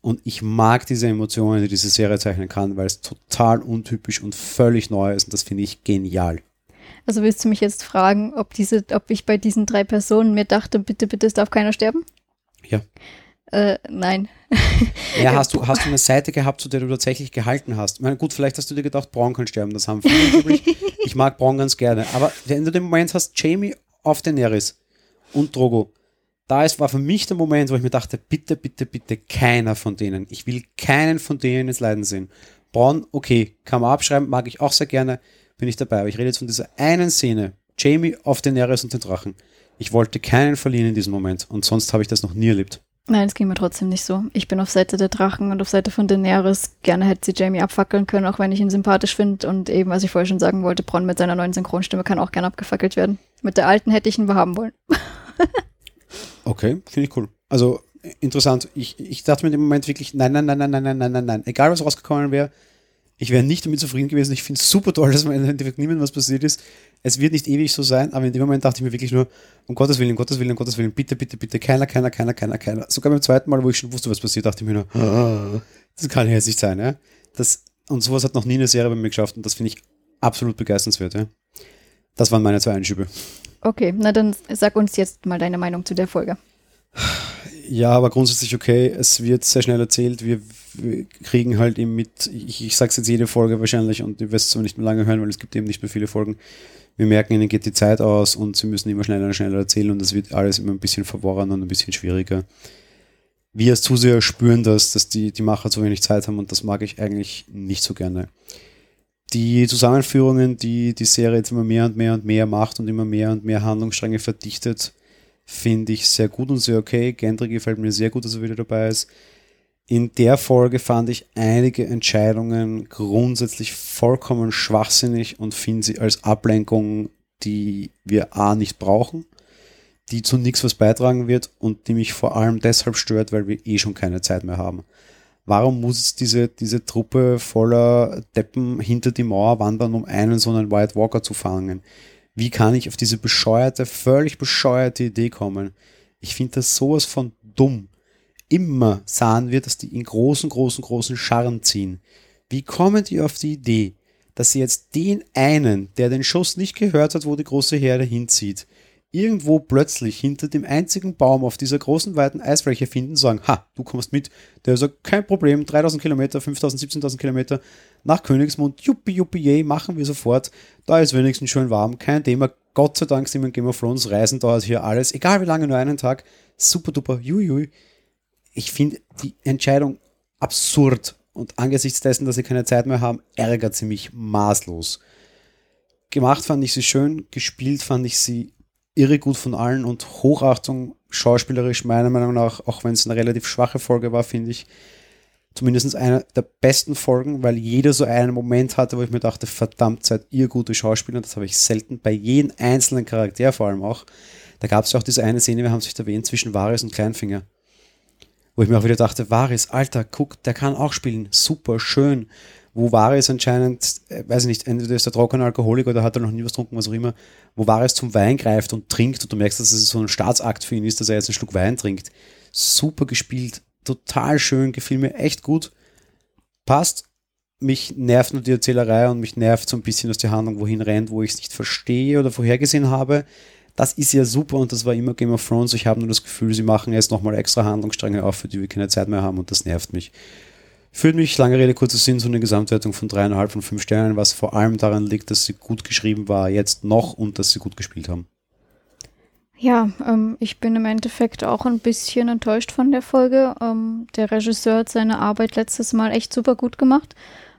Und ich mag diese Emotionen, die diese Serie zeichnen kann, weil es total untypisch und völlig neu ist. Und das finde ich genial. Also willst du mich jetzt fragen, ob diese, ob ich bei diesen drei Personen mir dachte, bitte, bitte, es darf keiner sterben? Ja. Äh, nein. Ja, hast du, hast du eine Seite gehabt, zu der du tatsächlich gehalten hast? Ich meine, gut, vielleicht hast du dir gedacht, Braun kann sterben, das haben viele übrig. Ich mag Braun ganz gerne. Aber wenn du den Moment hast, Jamie auf Daenerys und Drogo, da ist, war für mich der Moment, wo ich mir dachte, bitte, bitte, bitte, keiner von denen. Ich will keinen von denen ins Leiden sehen. Braun, okay, kann man abschreiben, mag ich auch sehr gerne bin ich dabei. Aber ich rede jetzt von dieser einen Szene. Jamie auf den Daenerys und den Drachen. Ich wollte keinen verlieren in diesem Moment und sonst habe ich das noch nie erlebt. Nein, es ging mir trotzdem nicht so. Ich bin auf Seite der Drachen und auf Seite von Daenerys. Gerne hätte sie Jamie abfackeln können, auch wenn ich ihn sympathisch finde. Und eben, was ich vorher schon sagen wollte, Bronn mit seiner neuen Synchronstimme kann auch gerne abgefackelt werden. Mit der alten hätte ich ihn behaben wollen. okay, finde ich cool. Also interessant. Ich, ich dachte mir dem Moment wirklich, nein, nein, nein, nein, nein, nein, nein, nein. Egal was rausgekommen wäre, ich wäre nicht damit zufrieden gewesen. Ich finde es super toll, dass man im Endeffekt niemandem was passiert ist. Es wird nicht ewig so sein, aber in dem Moment dachte ich mir wirklich nur, um Gottes Willen, um Gottes Willen, um Gottes Willen, bitte, bitte, bitte, keiner, keiner, keiner, keiner, keiner. Sogar beim zweiten Mal, wo ich schon wusste, was passiert, dachte ich mir nur, das kann ja jetzt nicht sein. Ja? Das, und sowas hat noch nie eine Serie bei mir geschafft und das finde ich absolut begeisternswert. Ja? Das waren meine zwei Einschübe. Okay, na dann sag uns jetzt mal deine Meinung zu der Folge. Ja, aber grundsätzlich okay. Es wird sehr schnell erzählt. Wir, wir kriegen halt eben mit, ich, ich sag's jetzt jede Folge wahrscheinlich und ihr wirst es zwar nicht mehr lange hören, weil es gibt eben nicht mehr viele Folgen. Wir merken, ihnen geht die Zeit aus und sie müssen immer schneller und schneller erzählen und das wird alles immer ein bisschen verworren und ein bisschen schwieriger. Wir als Zuseher spüren das, dass die, die Macher zu wenig Zeit haben und das mag ich eigentlich nicht so gerne. Die Zusammenführungen, die die Serie jetzt immer mehr und mehr und mehr macht und immer mehr und mehr Handlungsstränge verdichtet, finde ich sehr gut und sehr okay. Gendry gefällt mir sehr gut, dass er wieder dabei ist. In der Folge fand ich einige Entscheidungen grundsätzlich vollkommen schwachsinnig und finde sie als Ablenkung, die wir A nicht brauchen, die zu nichts was beitragen wird und die mich vor allem deshalb stört, weil wir eh schon keine Zeit mehr haben. Warum muss jetzt diese, diese Truppe voller Deppen hinter die Mauer wandern, um einen so einen White Walker zu fangen? Wie kann ich auf diese bescheuerte, völlig bescheuerte Idee kommen? Ich finde das sowas von dumm. Immer sahen wir, dass die in großen, großen, großen Scharren ziehen. Wie kommen die auf die Idee, dass sie jetzt den einen, der den Schuss nicht gehört hat, wo die große Herde hinzieht, irgendwo plötzlich hinter dem einzigen Baum auf dieser großen, weiten Eisfläche finden, sagen, ha, du kommst mit. Der sagt, kein Problem, 3000 Kilometer, 5000, 17.000 Kilometer nach Königsmund, juppie, juppie, je, machen wir sofort. Da ist wenigstens schön warm, kein Thema. Gott sei Dank sind wir in Game of Thrones, Reisen dauert hier alles, egal wie lange, nur einen Tag. Super duper, jui, Ich finde die Entscheidung absurd und angesichts dessen, dass sie keine Zeit mehr haben, ärgert sie mich maßlos. Gemacht fand ich sie schön, gespielt fand ich sie irre gut von allen und Hochachtung schauspielerisch meiner Meinung nach, auch wenn es eine relativ schwache Folge war, finde ich zumindest eine der besten Folgen, weil jeder so einen Moment hatte, wo ich mir dachte, verdammt, seid ihr gute Schauspieler. Das habe ich selten bei jedem einzelnen Charakter vor allem auch. Da gab es ja auch diese eine Szene, wir haben es nicht erwähnt, zwischen Varys und Kleinfinger. Wo ich mir auch wieder dachte, Varys, Alter, guck, der kann auch spielen. Super, schön wo Vares anscheinend, äh, weiß ich nicht, entweder ist der trockene Alkoholiker oder hat er noch nie was getrunken, was auch immer, wo Vares zum Wein greift und trinkt und du merkst, dass es so ein Staatsakt für ihn ist, dass er jetzt einen Schluck Wein trinkt. Super gespielt, total schön, gefiel mir echt gut. Passt. Mich nervt nur die Erzählerei und mich nervt so ein bisschen, dass die Handlung wohin rennt, wo ich es nicht verstehe oder vorhergesehen habe. Das ist ja super und das war immer Game of Thrones. Ich habe nur das Gefühl, sie machen jetzt nochmal extra Handlungsstränge auf, für die wir keine Zeit mehr haben und das nervt mich. Führt mich, lange Rede, kurzer Sinn, so eine Gesamtwertung von dreieinhalb von fünf Sternen, was vor allem daran liegt, dass sie gut geschrieben war, jetzt noch und dass sie gut gespielt haben. Ja, ähm, ich bin im Endeffekt auch ein bisschen enttäuscht von der Folge. Ähm, der Regisseur hat seine Arbeit letztes Mal echt super gut gemacht.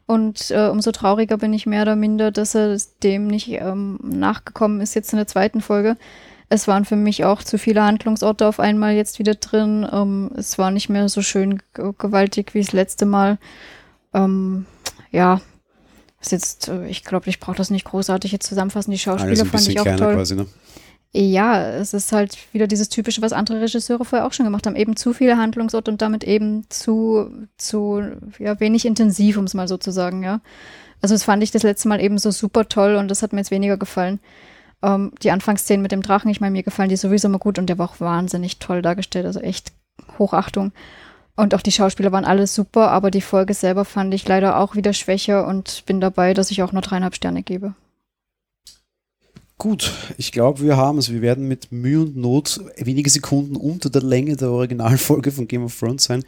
Und äh, umso trauriger bin ich mehr oder minder, dass er dem nicht ähm, nachgekommen ist jetzt in der zweiten Folge es waren für mich auch zu viele Handlungsorte auf einmal jetzt wieder drin. Ähm, es war nicht mehr so schön gewaltig wie das letzte Mal. Ähm, ja, ist jetzt, äh, ich glaube, ich brauche das nicht großartig jetzt zusammenfassen. Die Schauspieler fand ich auch toll. Quasi, ne? Ja, es ist halt wieder dieses typische, was andere Regisseure vorher auch schon gemacht haben. Eben zu viele Handlungsorte und damit eben zu, zu ja, wenig intensiv, um es mal so zu sagen, ja. Also das fand ich das letzte Mal eben so super toll und das hat mir jetzt weniger gefallen. Ähm, die Anfangsszenen mit dem Drachen, ich meine, mir gefallen die sowieso immer gut und der war auch wahnsinnig toll dargestellt, also echt Hochachtung. Und auch die Schauspieler waren alles super, aber die Folge selber fand ich leider auch wieder schwächer und bin dabei, dass ich auch nur dreieinhalb Sterne gebe. Gut, ich glaube, wir haben es. Wir werden mit Mühe und Not wenige Sekunden unter der Länge der Originalfolge von Game of Thrones sein.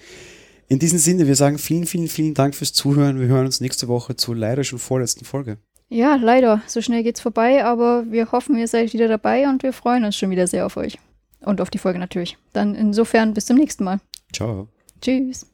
In diesem Sinne, wir sagen vielen, vielen, vielen Dank fürs Zuhören. Wir hören uns nächste Woche zur leider schon vorletzten Folge. Ja, leider. So schnell geht's vorbei, aber wir hoffen, ihr seid wieder dabei und wir freuen uns schon wieder sehr auf euch. Und auf die Folge natürlich. Dann insofern bis zum nächsten Mal. Ciao. Tschüss.